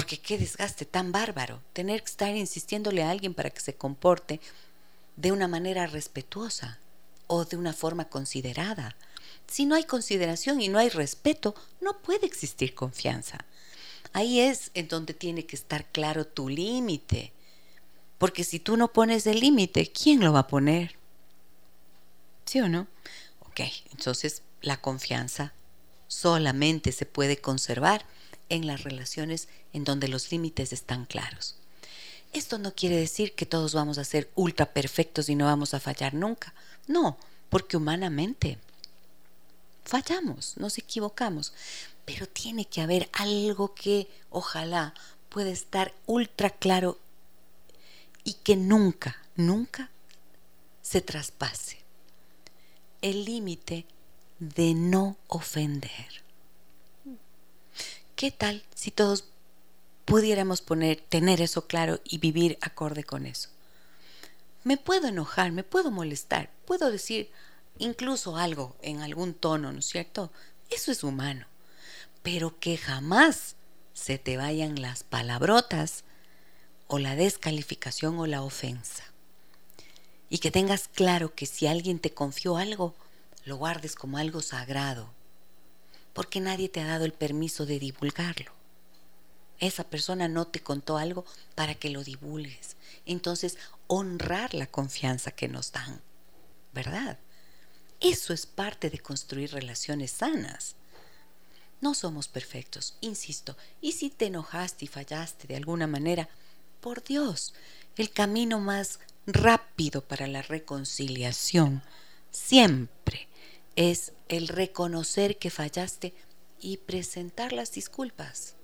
Porque qué desgaste tan bárbaro tener que estar insistiéndole a alguien para que se comporte de una manera respetuosa o de una forma considerada. Si no hay consideración y no hay respeto, no puede existir confianza. Ahí es en donde tiene que estar claro tu límite. Porque si tú no pones el límite, ¿quién lo va a poner? ¿Sí o no? Ok, entonces la confianza solamente se puede conservar en las relaciones en donde los límites están claros. Esto no quiere decir que todos vamos a ser ultra perfectos y no vamos a fallar nunca. No, porque humanamente fallamos, nos equivocamos, pero tiene que haber algo que ojalá pueda estar ultra claro y que nunca, nunca se traspase. El límite de no ofender. ¿Qué tal si todos pudiéramos poner, tener eso claro y vivir acorde con eso? Me puedo enojar, me puedo molestar, puedo decir incluso algo en algún tono, ¿no es cierto? Eso es humano. Pero que jamás se te vayan las palabrotas o la descalificación o la ofensa. Y que tengas claro que si alguien te confió algo, lo guardes como algo sagrado porque nadie te ha dado el permiso de divulgarlo. Esa persona no te contó algo para que lo divulgues. Entonces, honrar la confianza que nos dan, ¿verdad? Eso es parte de construir relaciones sanas. No somos perfectos, insisto, y si te enojaste y fallaste de alguna manera, por Dios, el camino más rápido para la reconciliación siempre es el reconocer que fallaste y presentar las disculpas.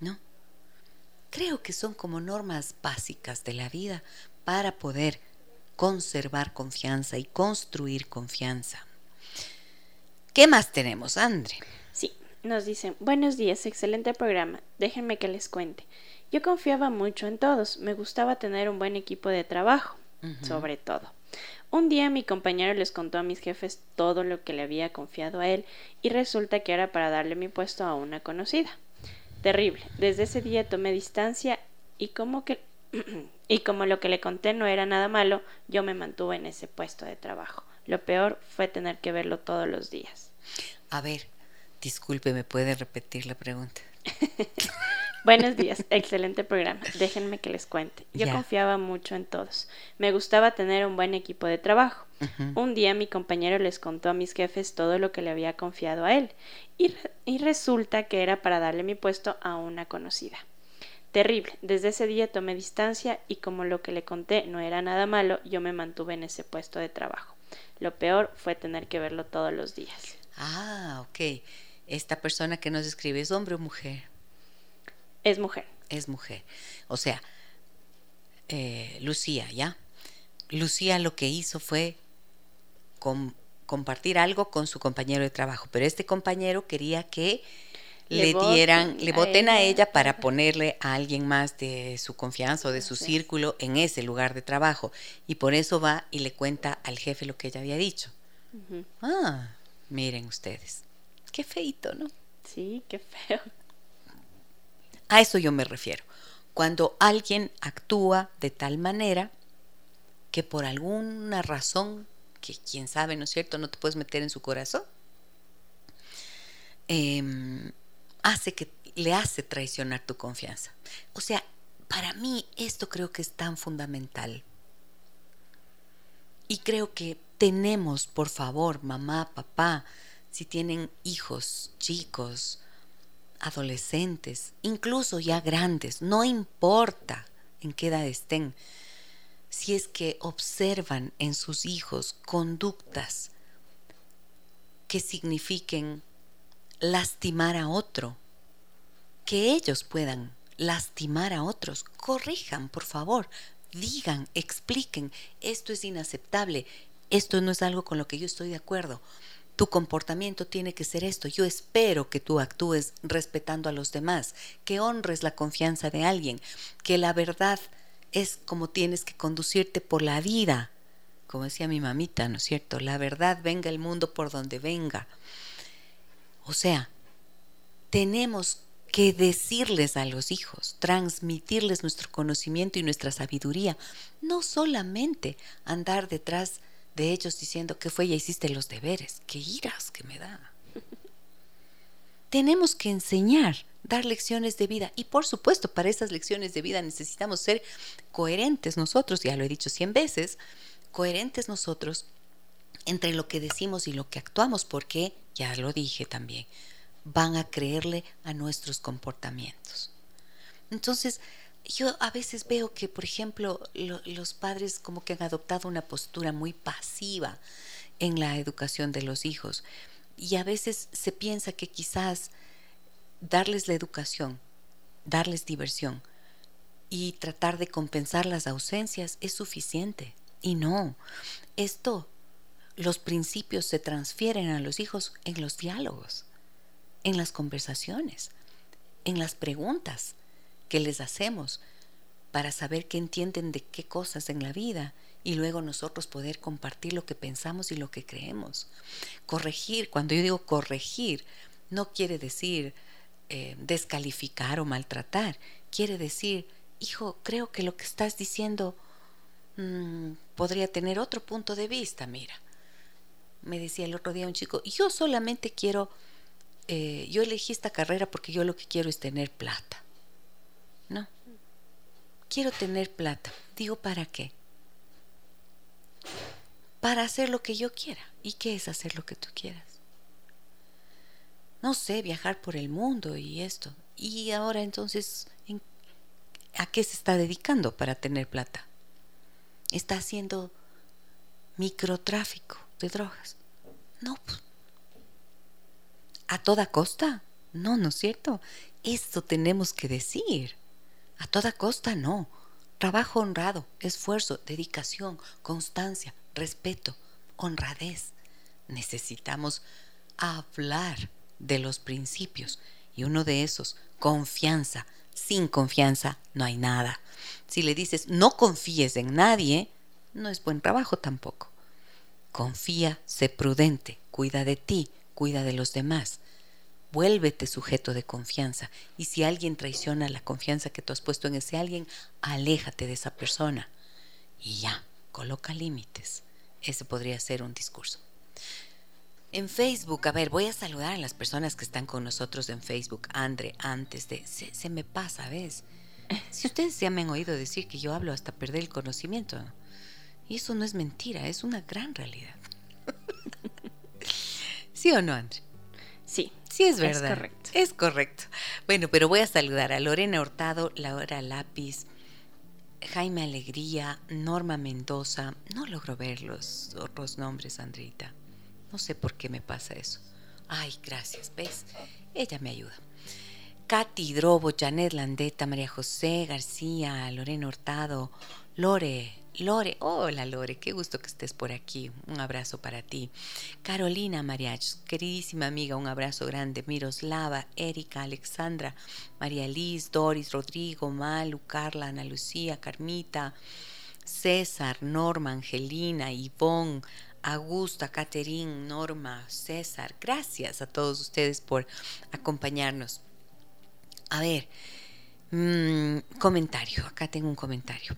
¿No? Creo que son como normas básicas de la vida para poder conservar confianza y construir confianza. ¿Qué más tenemos, Andre? Sí, nos dicen, buenos días, excelente programa. Déjenme que les cuente. Yo confiaba mucho en todos, me gustaba tener un buen equipo de trabajo, sobre todo. Un día mi compañero les contó a mis jefes todo lo que le había confiado a él y resulta que era para darle mi puesto a una conocida. Terrible. Desde ese día tomé distancia y como que y como lo que le conté no era nada malo, yo me mantuve en ese puesto de trabajo. Lo peor fue tener que verlo todos los días. A ver, disculpe, ¿me puede repetir la pregunta? Buenos días, excelente programa. Déjenme que les cuente. Yo confiaba mucho en todos. Me gustaba tener un buen equipo de trabajo. Un día mi compañero les contó a mis jefes todo lo que le había confiado a él y, y resulta que era para darle mi puesto a una conocida. Terrible. Desde ese día tomé distancia y como lo que le conté no era nada malo, yo me mantuve en ese puesto de trabajo. Lo peor fue tener que verlo todos los días. Ah, ok. Esta persona que nos escribe es hombre o mujer. Es mujer. Es mujer. O sea, eh, Lucía, ¿ya? Lucía lo que hizo fue compartir algo con su compañero de trabajo, pero este compañero quería que le, dieran, le voten a ella. para ponerle a alguien más de su confianza o de su círculo en ese lugar de trabajo. Y por eso va y le cuenta al jefe lo que ella había dicho. Ah, miren ustedes. Qué feito, ¿no? Sí, qué feo. A eso yo me refiero. Cuando alguien actúa de tal manera que por alguna razón, que quién sabe, ¿no es cierto?, no te puedes meter en su corazón, em, hace que le hace traicionar tu confianza. O sea, para mí esto creo que es tan fundamental. Y creo que tenemos, por favor, mamá, papá, si tienen hijos, chicos, adolescentes, incluso ya grandes, no importa en qué edad estén, si es que observan en sus hijos conductas que signifiquen lastimar a otro, que ellos puedan lastimar a otros, corrijan, por favor, digan, expliquen, esto es inaceptable, esto no es algo con lo que yo estoy de acuerdo. Tu comportamiento tiene que ser esto. Yo espero que tú actúes respetando a los demás, que honres la confianza de alguien, que la verdad es como tienes que conducirte por la vida. Como decía mi mamita, ¿no es cierto? La verdad venga el mundo por donde venga. O sea, tenemos que decirles a los hijos, transmitirles nuestro conocimiento y nuestra sabiduría, no solamente andar detrás de ellos diciendo que fue ya hiciste los deberes, qué iras que me da. Tenemos que enseñar, dar lecciones de vida y por supuesto para esas lecciones de vida necesitamos ser coherentes nosotros, ya lo he dicho cien veces, coherentes nosotros entre lo que decimos y lo que actuamos, porque, ya lo dije también, van a creerle a nuestros comportamientos. Entonces, yo a veces veo que, por ejemplo, los padres como que han adoptado una postura muy pasiva en la educación de los hijos y a veces se piensa que quizás darles la educación, darles diversión y tratar de compensar las ausencias es suficiente. Y no, esto, los principios se transfieren a los hijos en los diálogos en las conversaciones, en las preguntas que les hacemos para saber qué entienden de qué cosas en la vida y luego nosotros poder compartir lo que pensamos y lo que creemos. Corregir, cuando yo digo corregir, no quiere decir eh, descalificar o maltratar, quiere decir, hijo, creo que lo que estás diciendo mm, podría tener otro punto de vista, mira. Me decía el otro día un chico, yo solamente quiero eh, yo elegí esta carrera porque yo lo que quiero es tener plata. No. Quiero tener plata. Digo, ¿para qué? Para hacer lo que yo quiera. ¿Y qué es hacer lo que tú quieras? No sé, viajar por el mundo y esto. Y ahora entonces, ¿a qué se está dedicando para tener plata? Está haciendo microtráfico de drogas. No, pues a toda costa. No, no es cierto. Esto tenemos que decir. A toda costa no. Trabajo honrado, esfuerzo, dedicación, constancia, respeto, honradez. Necesitamos hablar de los principios y uno de esos, confianza. Sin confianza no hay nada. Si le dices no confíes en nadie, no es buen trabajo tampoco. Confía, sé prudente, cuida de ti, cuida de los demás. Vuélvete sujeto de confianza. Y si alguien traiciona la confianza que tú has puesto en ese alguien, aléjate de esa persona. Y ya, coloca límites. Ese podría ser un discurso. En Facebook, a ver, voy a saludar a las personas que están con nosotros en Facebook. Andre, antes de... Se, me pasa, ¿ves? Si ustedes ya me han oído decir que yo hablo hasta perder el conocimiento. Y eso no es mentira, es una gran realidad. ¿Sí o no, Andre? Sí. Sí, es verdad. Es correcto. Es correcto. Bueno, pero voy a saludar a Lorena Hurtado, Laura Lápiz, Jaime Alegría, Norma Mendoza. No logro ver los otros nombres, Andrita. No sé por qué me pasa eso. Ay, gracias, ¿ves? Ella me ayuda. Katy Drobo, Janet Landeta, María José García, Lorena Hurtado, Lore, Lore, hola Lore, qué gusto que estés por aquí. Un abrazo para ti. Carolina Mariach, queridísima amiga, un abrazo grande. Miroslava, Erika, Alexandra, María Liz, Doris, Rodrigo, Malu, Carla, Ana Lucía, Carmita, César, Norma, Angelina, Ivonne, Augusta, Caterín, Norma, César. Gracias a todos ustedes por acompañarnos. A ver, mm, comentario, acá tengo un comentario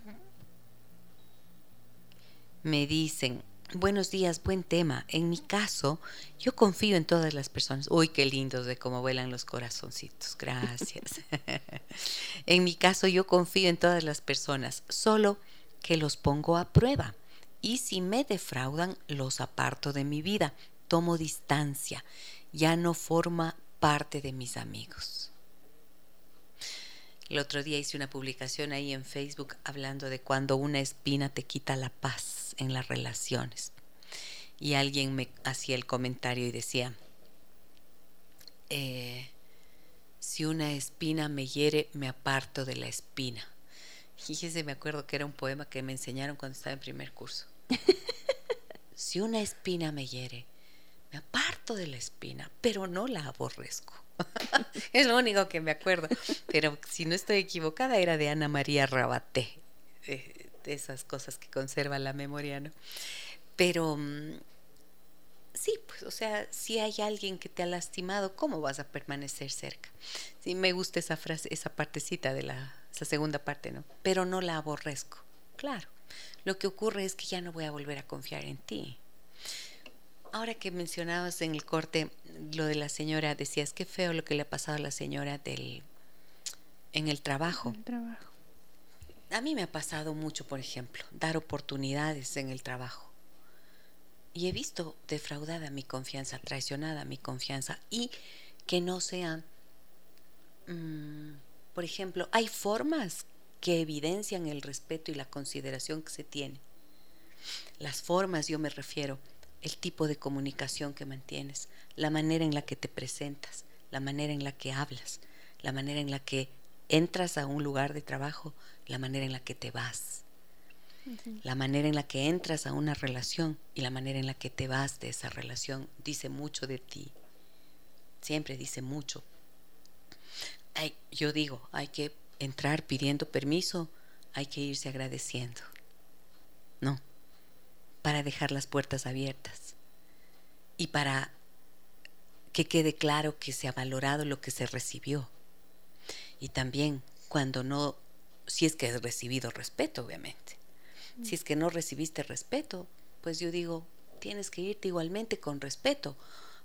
me dicen, buenos días, buen tema. En mi caso, yo confío en todas las personas. Uy, qué lindos de cómo vuelan los corazoncitos. Gracias. en mi caso, yo confío en todas las personas, solo que los pongo a prueba. Y si me defraudan, los aparto de mi vida. Tomo distancia. Ya no forma parte de mis amigos. El otro día hice una publicación ahí en Facebook hablando de cuando una espina te quita la paz en las relaciones. Y alguien me hacía el comentario y decía, eh, si una espina me hiere, me aparto de la espina. Y ese me acuerdo que era un poema que me enseñaron cuando estaba en primer curso. si una espina me hiere, me aparto de la espina, pero no la aborrezco. es lo único que me acuerdo. Pero si no estoy equivocada, era de Ana María Rabaté. Esas cosas que conserva la memoria, ¿no? Pero mm, sí, pues, o sea, si hay alguien que te ha lastimado, ¿cómo vas a permanecer cerca? Sí, me gusta esa frase, esa partecita de la, esa segunda parte, ¿no? Pero no la aborrezco. Claro, lo que ocurre es que ya no voy a volver a confiar en ti. Ahora que mencionabas en el corte lo de la señora, decías qué feo lo que le ha pasado a la señora del en el trabajo. El trabajo. A mí me ha pasado mucho, por ejemplo, dar oportunidades en el trabajo y he visto defraudada mi confianza, traicionada mi confianza y que no sean, mm, por ejemplo, hay formas que evidencian el respeto y la consideración que se tiene. Las formas, yo me refiero, el tipo de comunicación que mantienes, la manera en la que te presentas, la manera en la que hablas, la manera en la que entras a un lugar de trabajo, la manera en la que te vas la manera en la que entras a una relación y la manera en la que te vas de esa relación dice mucho de ti. Siempre dice mucho. yo digo, hay que entrar pidiendo permiso, hay que irse agradeciendo. No, para dejar las puertas abiertas y para que quede claro que se ha valorado lo que se recibió. Y también cuando no, si es que has recibido respeto, obviamente. Si es que no recibiste respeto, pues yo digo, tienes que irte igualmente con respeto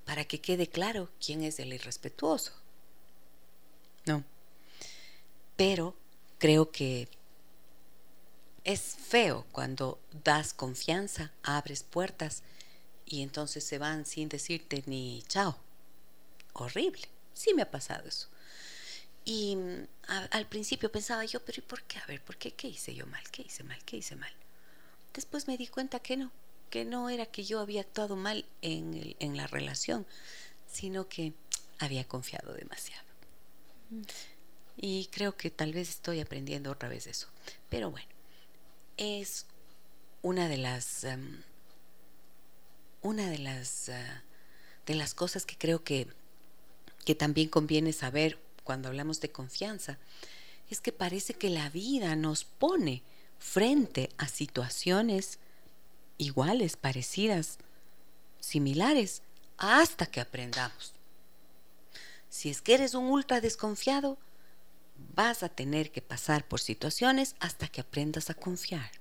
para que quede claro quién es el irrespetuoso. No. Pero creo que es feo cuando das confianza, abres puertas y entonces se van sin decirte ni chao. Horrible. Sí me ha pasado eso. Y mm, al principio pensaba yo, pero ¿y por qué? A ver, ¿por qué? ¿Qué hice yo mal? ¿Qué hice mal? ¿Qué hice mal? Después me di cuenta que no, que no era que yo había actuado mal en, en la relación, sino que había confiado demasiado. Mm. Y creo que tal vez estoy aprendiendo otra vez eso. Pero bueno, es una de las em, una de las ah, de las cosas que creo que, que también conviene saber cuando hablamos de confianza es que parece que la vida nos pone frente a situaciones iguales, parecidas, similares, hasta que aprendamos. Si es que eres un ultra desconfiado, vas a tener que pasar por situaciones hasta que aprendas a confiar.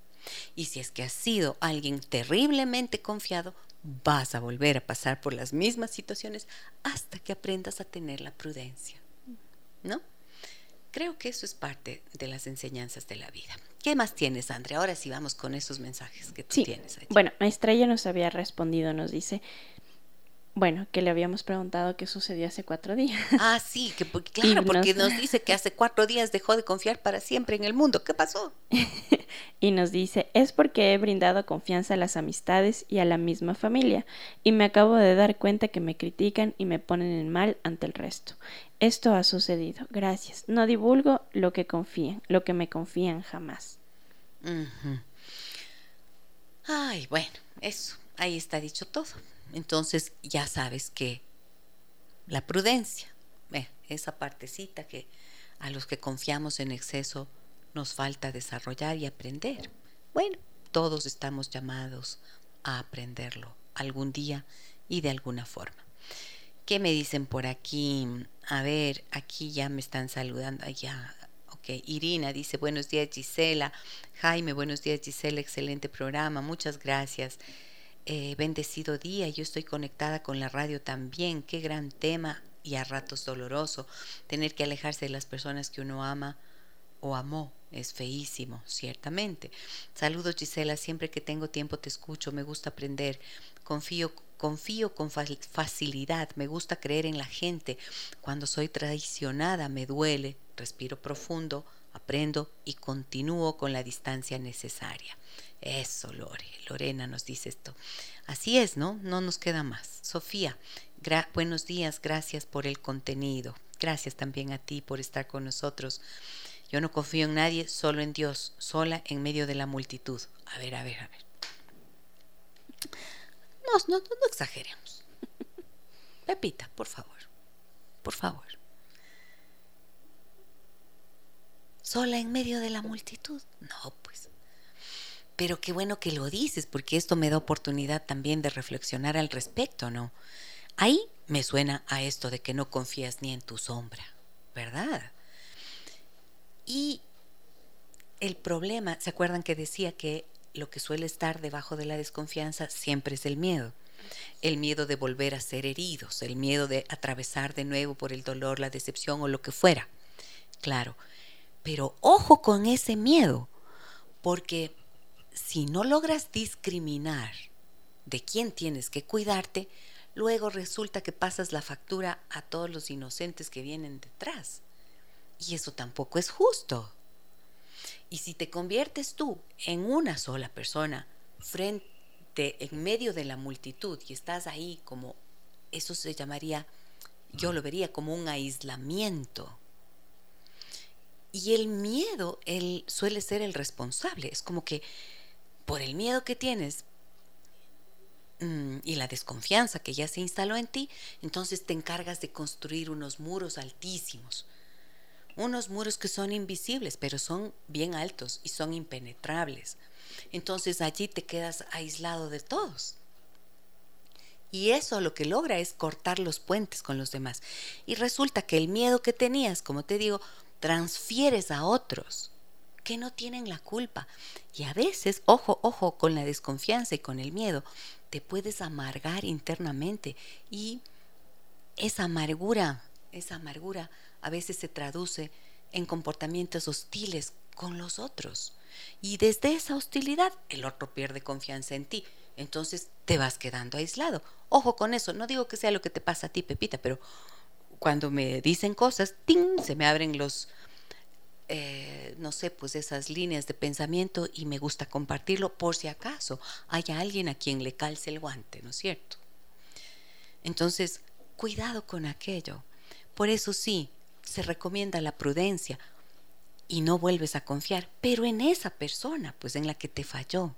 Y si es que has sido alguien terriblemente confiado, vas a volver a pasar por las mismas situaciones hasta que aprendas a tener la prudencia. ¿No? Creo que eso es parte de las enseñanzas de la vida. ¿Qué más tienes, Andrea? Ahora sí vamos con esos mensajes que tú tienes. Allí. Bueno, Estrella nos había respondido, nos dice, bueno, que le habíamos preguntado qué sucedió hace cuatro días. Ah, sí, que claro, porque nos... dice que hace cuatro días dejó de confiar para siempre en el mundo. ¿Qué pasó? y nos dice, es porque he brindado confianza a las amistades y a la misma familia, y me acabo de dar cuenta que me critican y me ponen en mal ante el resto. Esto ha sucedido. Gracias. No divulgo lo que confían, lo que me confían jamás. Ay, bueno, eso, ahí está dicho todo. Entonces ya sabes que la prudencia, esa partecita que a los que confiamos en exceso nos falta desarrollar y aprender. Bueno, todos estamos llamados a aprenderlo algún día y de alguna forma. ¿Qué me dicen por aquí? A ver, aquí ya me están saludando. Ya, ok. Irina dice, buenos días Gisela. Jaime, buenos días Gisela, excelente programa. Muchas gracias. Eh, bendecido día, yo estoy conectada con la radio también, qué gran tema y a ratos doloroso tener que alejarse de las personas que uno ama o amó es feísimo, ciertamente. Saludos Gisela, siempre que tengo tiempo te escucho, me gusta aprender, confío, confío con facilidad, me gusta creer en la gente. Cuando soy traicionada me duele, respiro profundo, aprendo y continúo con la distancia necesaria. Eso, Lore. Lorena nos dice esto. Así es, ¿no? No nos queda más. Sofía, buenos días, gracias por el contenido. Gracias también a ti por estar con nosotros. Yo no confío en nadie, solo en Dios, sola en medio de la multitud. A ver, a ver, a ver. No, no, no, exageremos. Pepita, por favor. Por favor. Sola en medio de la multitud. No, pues. Pero qué bueno que lo dices, porque esto me da oportunidad también de reflexionar al respecto, ¿no? Ahí me suena a esto de que no confías ni en tu sombra, ¿verdad? Y el problema, ¿se acuerdan que decía que lo que suele estar debajo de la desconfianza siempre es el miedo? El miedo de volver a ser heridos, el miedo de atravesar de nuevo por el dolor, la decepción o lo que fuera. Claro, pero ojo con ese miedo, porque si no logras discriminar de quién tienes que cuidarte, luego resulta que pasas la factura a todos los inocentes que vienen detrás. Y eso tampoco es justo. Y si te conviertes tú en una sola persona frente en medio de la multitud y estás ahí como eso se llamaría yo lo vería como un aislamiento. Y el miedo él suele ser el responsable, es como que por el miedo que tienes mm, y la desconfianza que ya se instaló en ti, entonces te encargas de construir unos muros altísimos unos muros que son invisibles, pero son bien altos y son impenetrables. Entonces allí te quedas aislado de todos. Y eso lo que logra es cortar los puentes con los demás. Y resulta que el miedo que tenías, como te digo, transfieres a otros que no tienen la culpa. Y a veces, ojo, ojo, con la desconfianza y con el miedo, te puedes amargar internamente. Y esa amargura, esa amargura a veces se traduce en comportamientos hostiles con los otros. Y desde esa hostilidad el otro pierde confianza en ti. Entonces te vas quedando aislado. Ojo con eso, no digo que sea lo que te pasa a ti, Pepita, pero cuando me dicen cosas, ¡ting! se me abren los, eh, no sé, pues esas líneas de pensamiento y me gusta compartirlo por si acaso haya alguien a quien le calce el guante, ¿no es cierto? Entonces, cuidado con aquello. Por eso sí, se recomienda la prudencia y no vuelves a confiar, pero en esa persona, pues en la que te falló.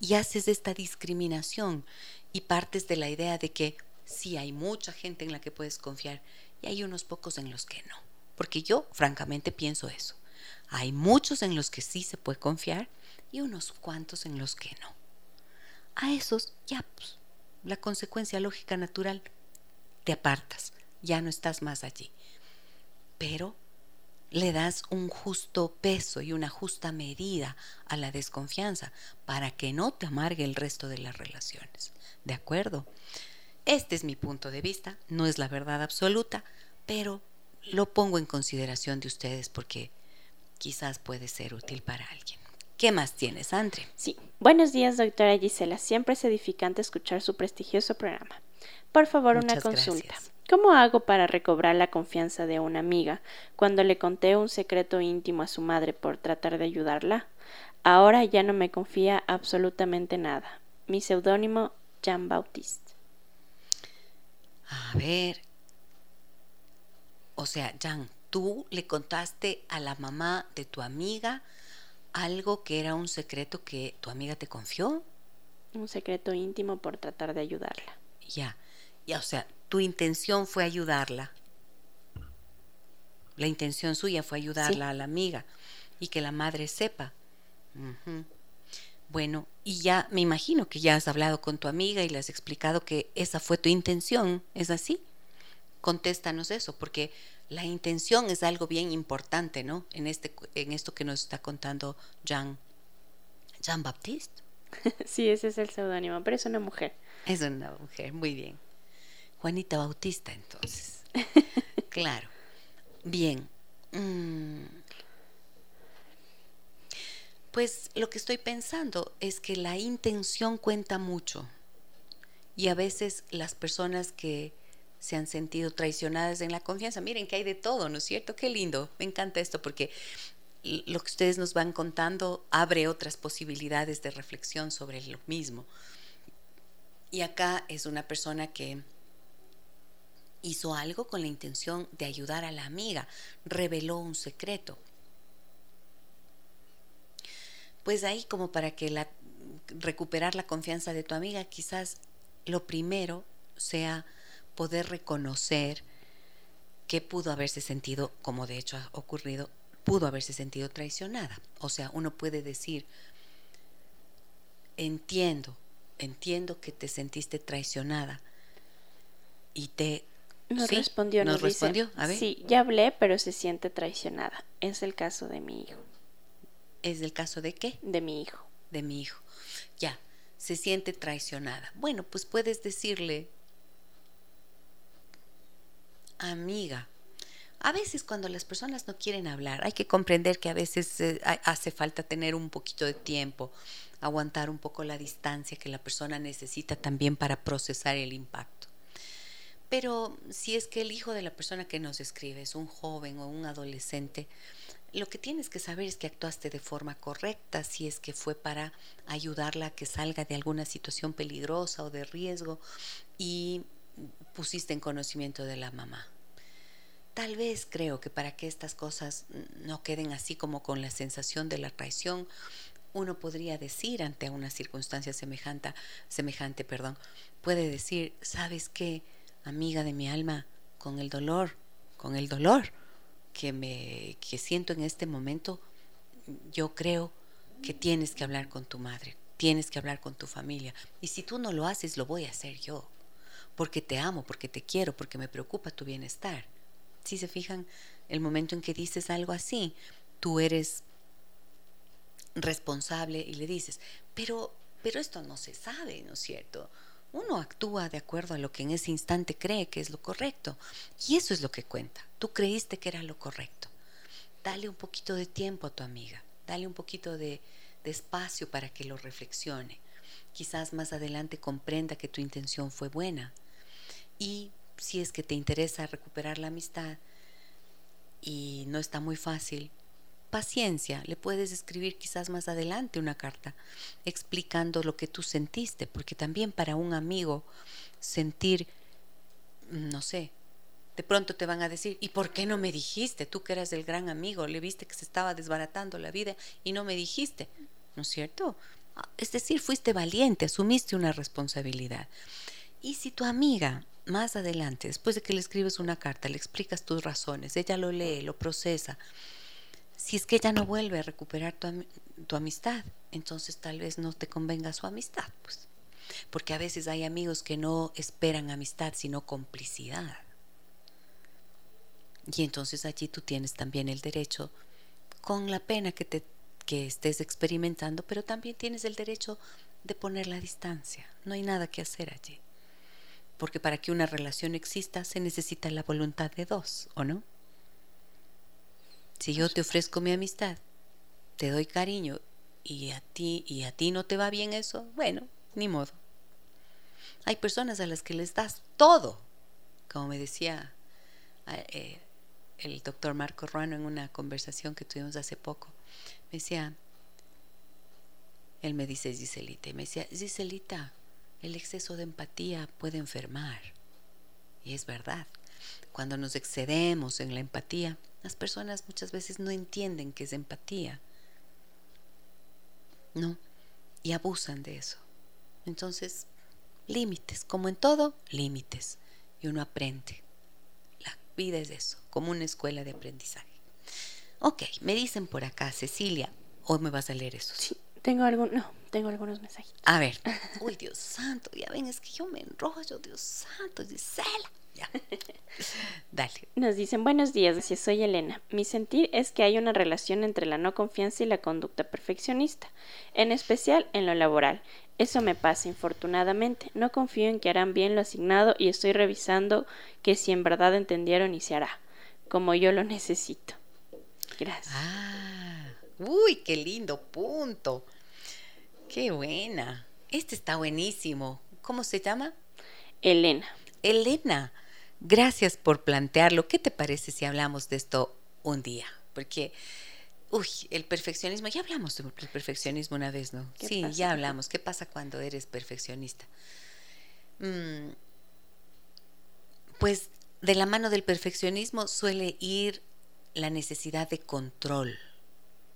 Y haces esta discriminación y partes de la idea de que sí hay mucha gente en la que puedes confiar y hay unos pocos en los que no. Porque yo francamente pienso eso. Hay muchos en los que sí se puede confiar y unos cuantos en los que no. A esos ya, pues, la consecuencia lógica natural, te apartas, ya no estás más allí pero le das un justo peso y una justa medida a la desconfianza para que no te amargue el resto de las relaciones. ¿De acuerdo? Este es mi punto de vista, no es la verdad absoluta, pero lo pongo en consideración de ustedes porque quizás puede ser útil para alguien. ¿Qué más tienes, Andre? Sí. Buenos días, doctora Gisela. Siempre es edificante escuchar su prestigioso programa. Por favor, una consulta. ¿Cómo hago para recobrar la confianza de una amiga cuando le conté un secreto íntimo a su madre por tratar de ayudarla? Ahora ya no me confía absolutamente nada. Mi seudónimo, Jean Bautiste. A ver. O sea, Jean, tú le contaste a la mamá de tu amiga algo que era un secreto que tu amiga te confió. Un secreto íntimo por tratar de ayudarla. Ya. Ya, o sea, tu intención fue ayudarla. La intención suya fue ayudarla a la amiga y que la madre sepa. Bueno, y ya me imagino que ya has hablado con tu amiga y le has explicado que esa fue tu intención, ¿es así? Contéstanos eso, porque la intención es algo bien importante, ¿no? En, este, en esto que nos está contando Jean. Jean Baptiste. Sí, ese es el seudónimo, pero es una mujer. Es una mujer, muy bien. Juanita Bautista, entonces. claro. Bien. Mm. Pues lo que estoy pensando es que la intención cuenta mucho. Y a veces las personas que se han sentido traicionadas en la confianza, miren que hay de todo, ¿no es cierto? Qué lindo, me encanta esto porque lo que ustedes nos van contando abre otras posibilidades de reflexión sobre lo mismo. Y acá es una persona que hizo algo con la intención de ayudar a la amiga, reveló un secreto pues ahí como para que la, recuperar la confianza de tu amiga, quizás lo primero sea poder reconocer que pudo haberse sentido, como de hecho ha ocurrido, pudo haberse sentido traicionada. O sea, uno puede decir, entiendo, entiendo que te sentiste traicionada y te... Nos respondió, nos, respondió. A ver. Sí, ya hablé, pero se siente traicionada. Es el caso de mi hijo. ¿Es del caso de qué? De mi hijo. De mi hijo. Ya, se siente traicionada. Bueno, pues puedes decirle, amiga, a veces cuando las personas no quieren hablar, hay que comprender que a veces eh, hace falta tener un poquito de tiempo, aguantar un poco la distancia que la persona necesita también para procesar el impacto. Pero si es que el hijo de la persona que nos escribe es un joven o un adolescente, lo que tienes que saber es que actuaste de forma correcta, si es que fue para ayudarla a que salga de alguna situación peligrosa o de riesgo y pusiste en conocimiento de la mamá. Tal vez creo que para que estas cosas no queden así como con la sensación de la traición, uno podría decir ante una circunstancia semejante, semejante, perdón, puede decir, ¿sabes qué, amiga de mi alma, con el dolor, con el dolor? que me que siento en este momento, yo creo que tienes que hablar con tu madre, tienes que hablar con tu familia. Y si tú no lo haces, lo voy a hacer yo. Porque te amo, porque te quiero, porque me preocupa tu bienestar. Si se fijan, el momento en que dices algo así, tú eres responsable y le dices, pero, pero esto no se sabe, ¿no es cierto? Uno actúa de acuerdo a lo que en ese instante cree que es lo correcto. Y eso es lo que cuenta. Tú creíste que era lo correcto. Dale un poquito de tiempo a tu amiga. Dale un poquito de, espacio para que lo reflexione. Quizás más adelante comprenda que tu intención fue buena. Y si es que te interesa recuperar la amistad y no está muy fácil, paciencia, le puedes escribir quizás más adelante una carta explicando lo que tú sentiste, porque también para un amigo sentir, no sé, de pronto te van a decir, ¿y por qué no me dijiste? Tú que eras el gran amigo, le viste que se estaba desbaratando la vida y no me dijiste, ¿no es cierto? Ah, es decir, fuiste valiente, asumiste una responsabilidad. Y si tu amiga más adelante, después de que le escribes una carta, le explicas tus razones, ella lo lee, lo procesa, si es que ella no vuelve a recuperar tu, amistad, entonces tal vez no te convenga su amistad, pues. Porque a veces hay amigos que no esperan amistad, sino complicidad. Y entonces allí tú tienes también el derecho, con la pena que, te, que estés experimentando, pero también tienes el derecho de poner la distancia. No hay nada que hacer allí. Porque para que una relación exista se necesita la voluntad de dos, ¿o no? Si yo te ofrezco mi amistad, te doy cariño y a ti y a ti no te va bien eso, bueno, ni modo. Hay personas a las que les das todo, como me decía eh, el doctor Marco Ruano en una conversación que tuvimos hace poco. Me decía, él me dice Giselita, y me decía, Giselita, el exceso de empatía puede enfermar. Y es verdad, cuando nos excedemos en la empatía, las personas muchas veces no entienden qué es empatía. ¿No? Y abusan de eso. Entonces, límites, como en todo, límites. Y uno aprende. La vida es eso, como una escuela de aprendizaje. Ok, me dicen por acá, Cecilia, ¿o me vas a leer eso? Sí, tengo algún, no, tengo algunos mensajes. A ver. Uy, Dios santo, ya ven, es que yo me enrollo, Dios santo, Gisela. Dale. Nos dicen buenos días, soy Elena. Mi sentir es que hay una relación entre la no confianza y la conducta perfeccionista, en especial en lo laboral. Eso me pasa, infortunadamente. No confío en que harán bien lo asignado y estoy revisando que si en verdad entendieron y se hará, como yo lo necesito. Gracias. Ah, Uy, qué lindo punto. Qué buena. Este está buenísimo. ¿Cómo se llama? Elena. Elena, gracias por plantearlo. ¿Qué te parece si hablamos de esto un día? Porque, uy, el perfeccionismo, ya hablamos del perfeccionismo una vez, ¿no? Sí, ya hablamos. ¿Qué pasa cuando eres perfeccionista? Mm, pues de la mano del perfeccionismo suele ir la necesidad de control.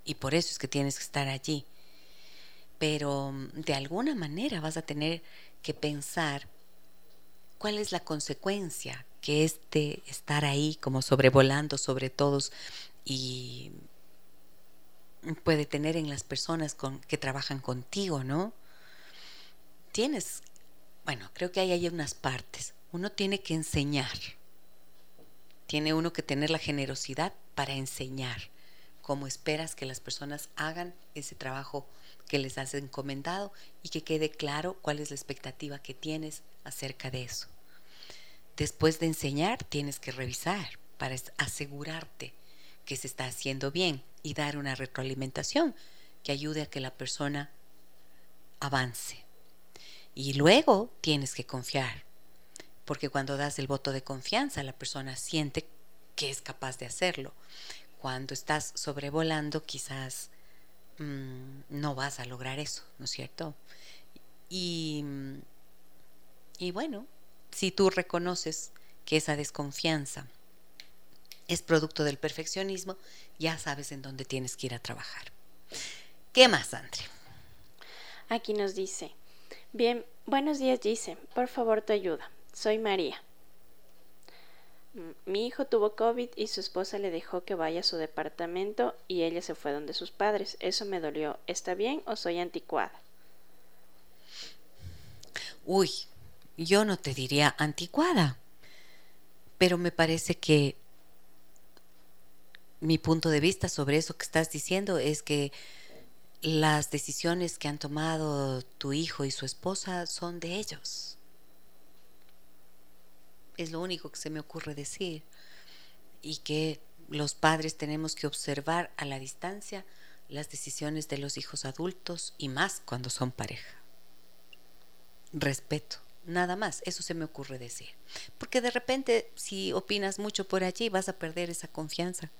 Y por eso es que tienes que estar allí. Pero mm, de alguna manera vas a tener que pensar cuál es la consecuencia que este estar ahí como sobrevolando sobre todos y puede tener en las personas con, que trabajan contigo, ¿no? Tienes, bueno, creo que hay ahí unas partes. Uno tiene que enseñar. Tiene uno que tener la generosidad para enseñar cómo esperas que las personas hagan ese trabajo que les has encomendado y que quede claro cuál es la expectativa que tienes acerca de eso. Después de enseñar, tienes que revisar para asegurarte que se está haciendo bien y dar una retroalimentación que ayude a que la persona avance. Y luego tienes que confiar, porque cuando das el voto de confianza, la persona siente que es capaz de hacerlo. Cuando estás sobrevolando, quizás mm, no vas a lograr eso, ¿no es cierto? Y, y bueno, si tú reconoces que esa desconfianza es producto del perfeccionismo, ya sabes en dónde tienes que ir a trabajar. ¿Qué más, Andre? Aquí nos dice, bien, buenos días, dice, por favor tu ayuda. Soy María. Mi hijo tuvo COVID y su esposa le dejó que vaya a su departamento y ella se fue donde sus padres. Eso me dolió. ¿Está bien o soy anticuada? Uy, yo no te diría anticuada, pero me parece que mi punto de vista sobre eso que estás diciendo es que las decisiones que han tomado tu hijo y su esposa son de ellos. Es lo único que se me ocurre decir. Y que los padres tenemos que observar a la distancia las decisiones de los hijos adultos y más cuando son pareja. Respeto. Nada más, eso se me ocurre decir. Porque de repente, si opinas mucho por allí, vas a perder esa confianza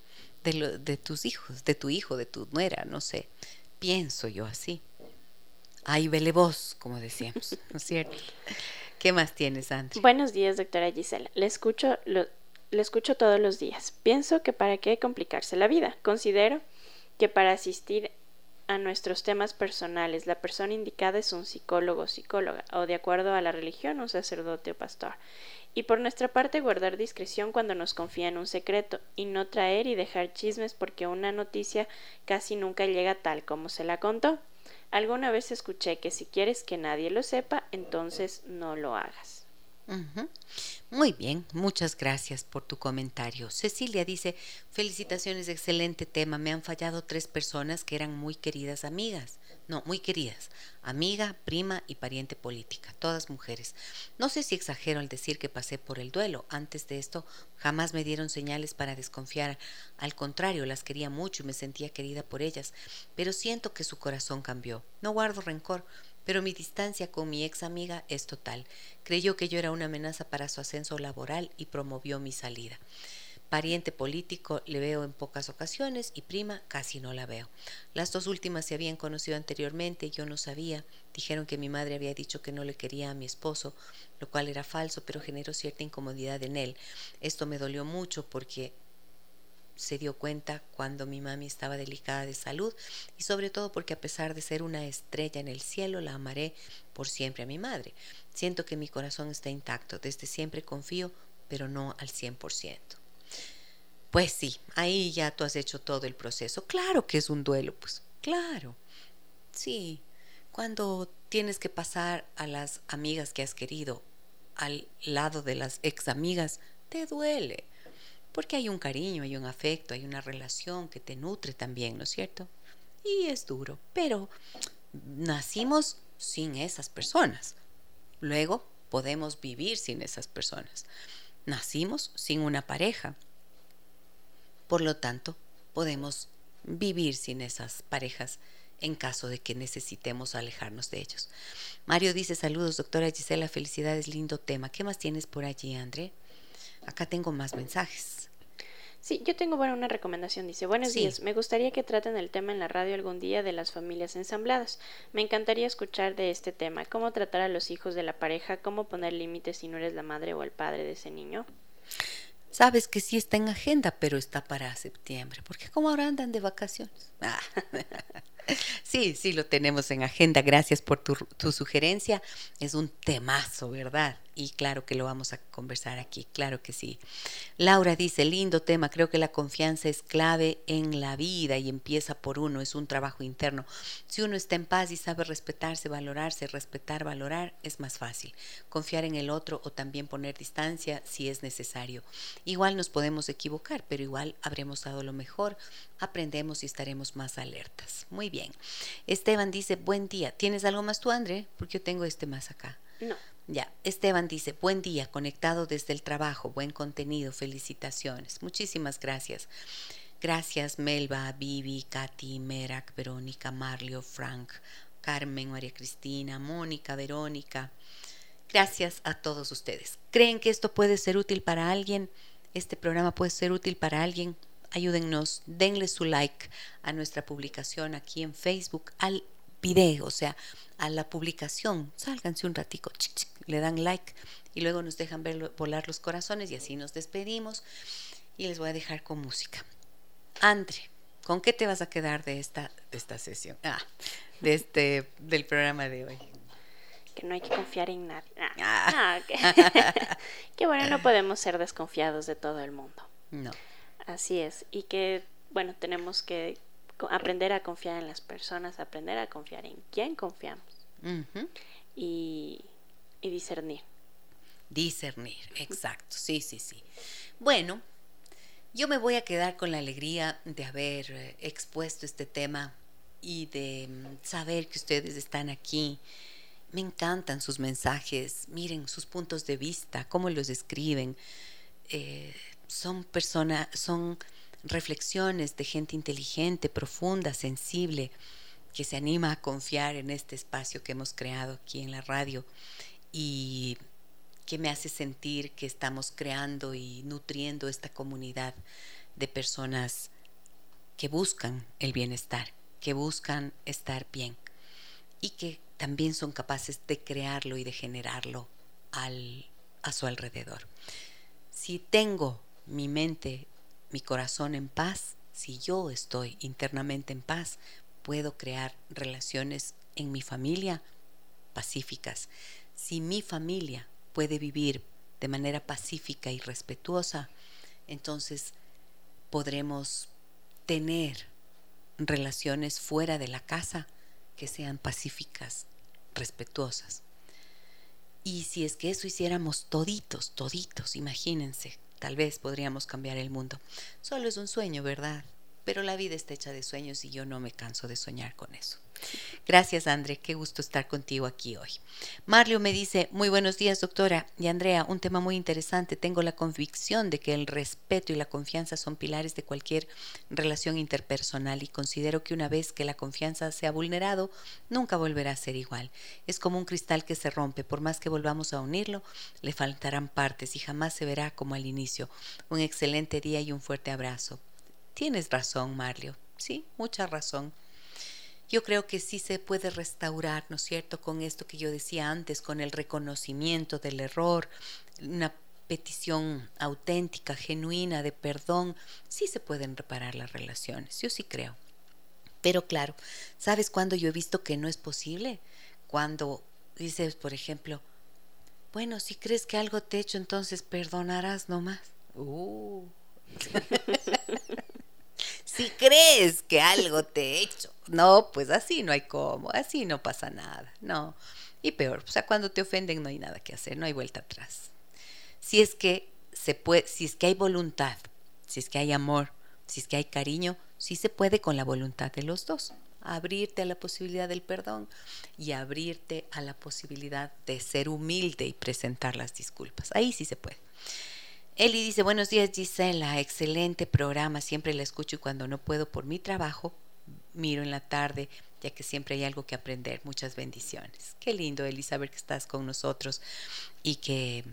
de, de tus hijos, de tu hijo, de tu nuera, no sé. Pienso yo así. Ahí vele vos, como decíamos, ¿no es cierto? ¿Qué más tienes, Andrea? Buenos días, doctora Gisela. Le escucho, le escucho todos los días. Pienso que para qué complicarse la vida. Considero que para asistir a nuestros temas personales. La persona indicada es un psicólogo o psicóloga, o de acuerdo a la religión, un sacerdote o pastor. Y por nuestra parte, guardar discreción cuando nos confían un secreto, y no traer y dejar chismes porque una noticia casi nunca llega tal como se la contó. Alguna vez escuché que si quieres que nadie lo sepa, entonces no lo hagas. Muy bien, muchas gracias por tu comentario. Cecilia dice, felicitaciones, excelente tema. Me han fallado tres personas que eran muy queridas amigas. No, muy queridas. Amiga, prima y pariente política, todas mujeres. No sé si exagero al decir que pasé por el duelo. Antes de esto jamás me dieron señales para desconfiar. Al contrario, las quería mucho y me sentía querida por ellas. Pero siento que su corazón cambió. No guardo rencor pero mi distancia con mi ex amiga es total. Creyó que yo era una amenaza para su ascenso laboral y promovió mi salida. Pariente político le veo en pocas ocasiones y prima casi no la veo. Las dos últimas se habían conocido anteriormente yo no sabía. Dijeron que mi madre había dicho que no le quería a mi esposo, lo cual era falso, pero generó cierta incomodidad en él. Esto me dolió mucho porque se dio cuenta cuando mi mami estaba delicada de salud y sobre todo porque a pesar de ser una estrella en el cielo, la amaré por siempre a mi madre. Siento que mi corazón está intacto, desde siempre confío, pero no al 100%. Pues sí, ahí ya tú has hecho todo el proceso. Claro que es un duelo, pues claro. Sí, cuando tienes que pasar a las amigas que has querido al lado de las ex amigas, te duele porque hay un cariño, hay un afecto, hay una relación que te nutre también, ¿no es cierto? Y es duro, pero nacimos sin esas personas. Luego podemos vivir sin esas personas. Nacimos sin una pareja. Por lo tanto, podemos vivir sin esas parejas en caso de que necesitemos alejarnos de ellos. Mario dice saludos, doctora Gisela, felicidades, lindo tema. ¿Qué más tienes por allí, André? Acá tengo más mensajes. Sí, yo tengo bueno, una recomendación. Dice, buenos días, me gustaría que traten el tema en la radio algún día de las familias ensambladas. Me encantaría escuchar de este tema, cómo tratar a los hijos de la pareja, cómo poner límites si no eres la madre o el padre de ese niño. Sabes que sí está en agenda, pero está para septiembre, porque como ahora andan de vacaciones. Ah. Sí, sí, lo tenemos en agenda. Gracias por tu, tu, sugerencia. Es un temazo, ¿verdad? Y claro que lo vamos a conversar aquí, claro que sí. Laura dice, lindo tema, creo que la confianza es clave en la vida y empieza por uno, es un trabajo interno. Si uno está en paz y sabe respetarse, valorarse, respetar, valorar, es más fácil. Confiar en el otro o también poner distancia si es necesario. Igual nos podemos equivocar, pero igual habremos dado lo mejor, aprendemos y estaremos más alertas. Muy bien. Esteban dice, buen día. ¿Tienes algo más tú, André? Porque yo tengo este más acá. No. Ya, Esteban dice, buen día, conectado desde el trabajo, buen contenido, felicitaciones. Muchísimas gracias. Gracias Melba, Vivi, Katy, Merak, Verónica, Marlio, Frank, Carmen, María Cristina, Mónica, Verónica. Gracias a todos ustedes. ¿Creen que esto puede ser útil para alguien? ¿Este programa puede ser útil para alguien? Ayúdennos, denle su like a nuestra publicación aquí en Facebook, al video, o sea, a la publicación. Sálganse un ratico, le dan like y luego nos dejan ver, volar los corazones y así nos despedimos y les voy a dejar con música. Andre, ¿con qué te vas a quedar de esta, de esta sesión? Ah, de este, del programa de hoy. Que no hay que confiar en nadie. Ah, ah. que bueno, no podemos ser desconfiados de todo el mundo. No. Así es. Y que, bueno, tenemos que aprender a confiar en las personas, aprender a confiar en quién confiamos y, discernir. Discernir, exacto, sí, sí, sí. Bueno, yo me voy a quedar con la alegría de haber eh, expuesto este tema y de mm, saber que ustedes están aquí. Me encantan sus mensajes, miren sus puntos de vista, cómo los escriben. Eh, son personas, son reflexiones de gente inteligente, profunda, sensible, que se anima a confiar en este espacio que hemos creado aquí en la radio y que me hace sentir que estamos creando y nutriendo esta comunidad de personas que buscan el bienestar, que buscan estar bien y que también son capaces de crearlo y de generarlo al, a su alrededor. Si tengo mi mente mi corazón en paz, si yo estoy internamente en paz, puedo crear relaciones en mi familia pacíficas. Si mi familia puede vivir de manera pacífica y respetuosa, entonces podremos tener relaciones fuera de la casa que sean pacíficas, respetuosas. Y si es que eso hiciéramos toditos, toditos, imagínense Tal vez podríamos cambiar el mundo. Solo es un sueño, ¿verdad? Pero la vida está hecha de sueños y yo no me canso de soñar con eso. Gracias, André. Qué gusto estar contigo aquí hoy. Marlio me dice, muy buenos días, doctora. Y Andrea, un tema muy interesante. Tengo la convicción de que el respeto y la confianza son pilares de cualquier relación interpersonal y considero que una vez que la confianza se ha vulnerado, nunca volverá a ser igual. Es como un cristal que se rompe. Por más que volvamos a unirlo, le faltarán partes y jamás se verá como al inicio. Un excelente día y un fuerte abrazo. Tienes razón, Marlio. Sí, mucha razón yo creo que sí se puede restaurar, ¿no es cierto?, con esto que yo decía antes, con el reconocimiento del error, una petición auténtica, genuina de perdón, sí se pueden reparar las relaciones, yo sí creo. Pero claro, ¿sabes cuándo yo he visto que no es posible? Cuando dices, por ejemplo, bueno, si crees que algo te he hecho, entonces perdonarás nomás. Uh. si crees que algo te he hecho, no, pues así no hay cómo, así no pasa nada, no. Y peor, o sea, cuando te ofenden no hay nada que hacer, no hay vuelta atrás. Si es que se puede, si es que hay voluntad, si es que hay amor, si es que hay cariño, sí se puede con la voluntad de los dos. Abrirte a la posibilidad del perdón y abrirte a la posibilidad de ser humilde y presentar las disculpas. Ahí sí se puede. Eli dice, buenos días Gisela, excelente programa, siempre la escucho y cuando no puedo por mi trabajo, miro en la tarde, ya que siempre hay algo que aprender. Muchas bendiciones. Qué lindo, Eli, saber que estás con nosotros y que,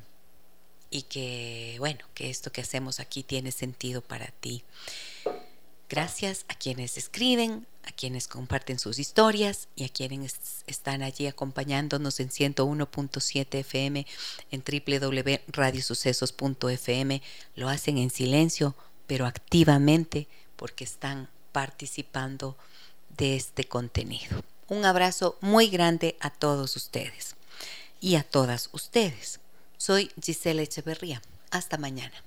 y que, bueno, que esto que hacemos aquí tiene sentido para ti. Gracias a quienes escriben, a quienes comparten sus historias y a quienes están allí acompañándonos en 101.7 FM, en www.radiosucesos.fm. Lo hacen en silencio, pero activamente porque están participando de este contenido. Un abrazo muy grande a todos ustedes y a todas ustedes. Soy Gisela Echeverría. Hasta mañana.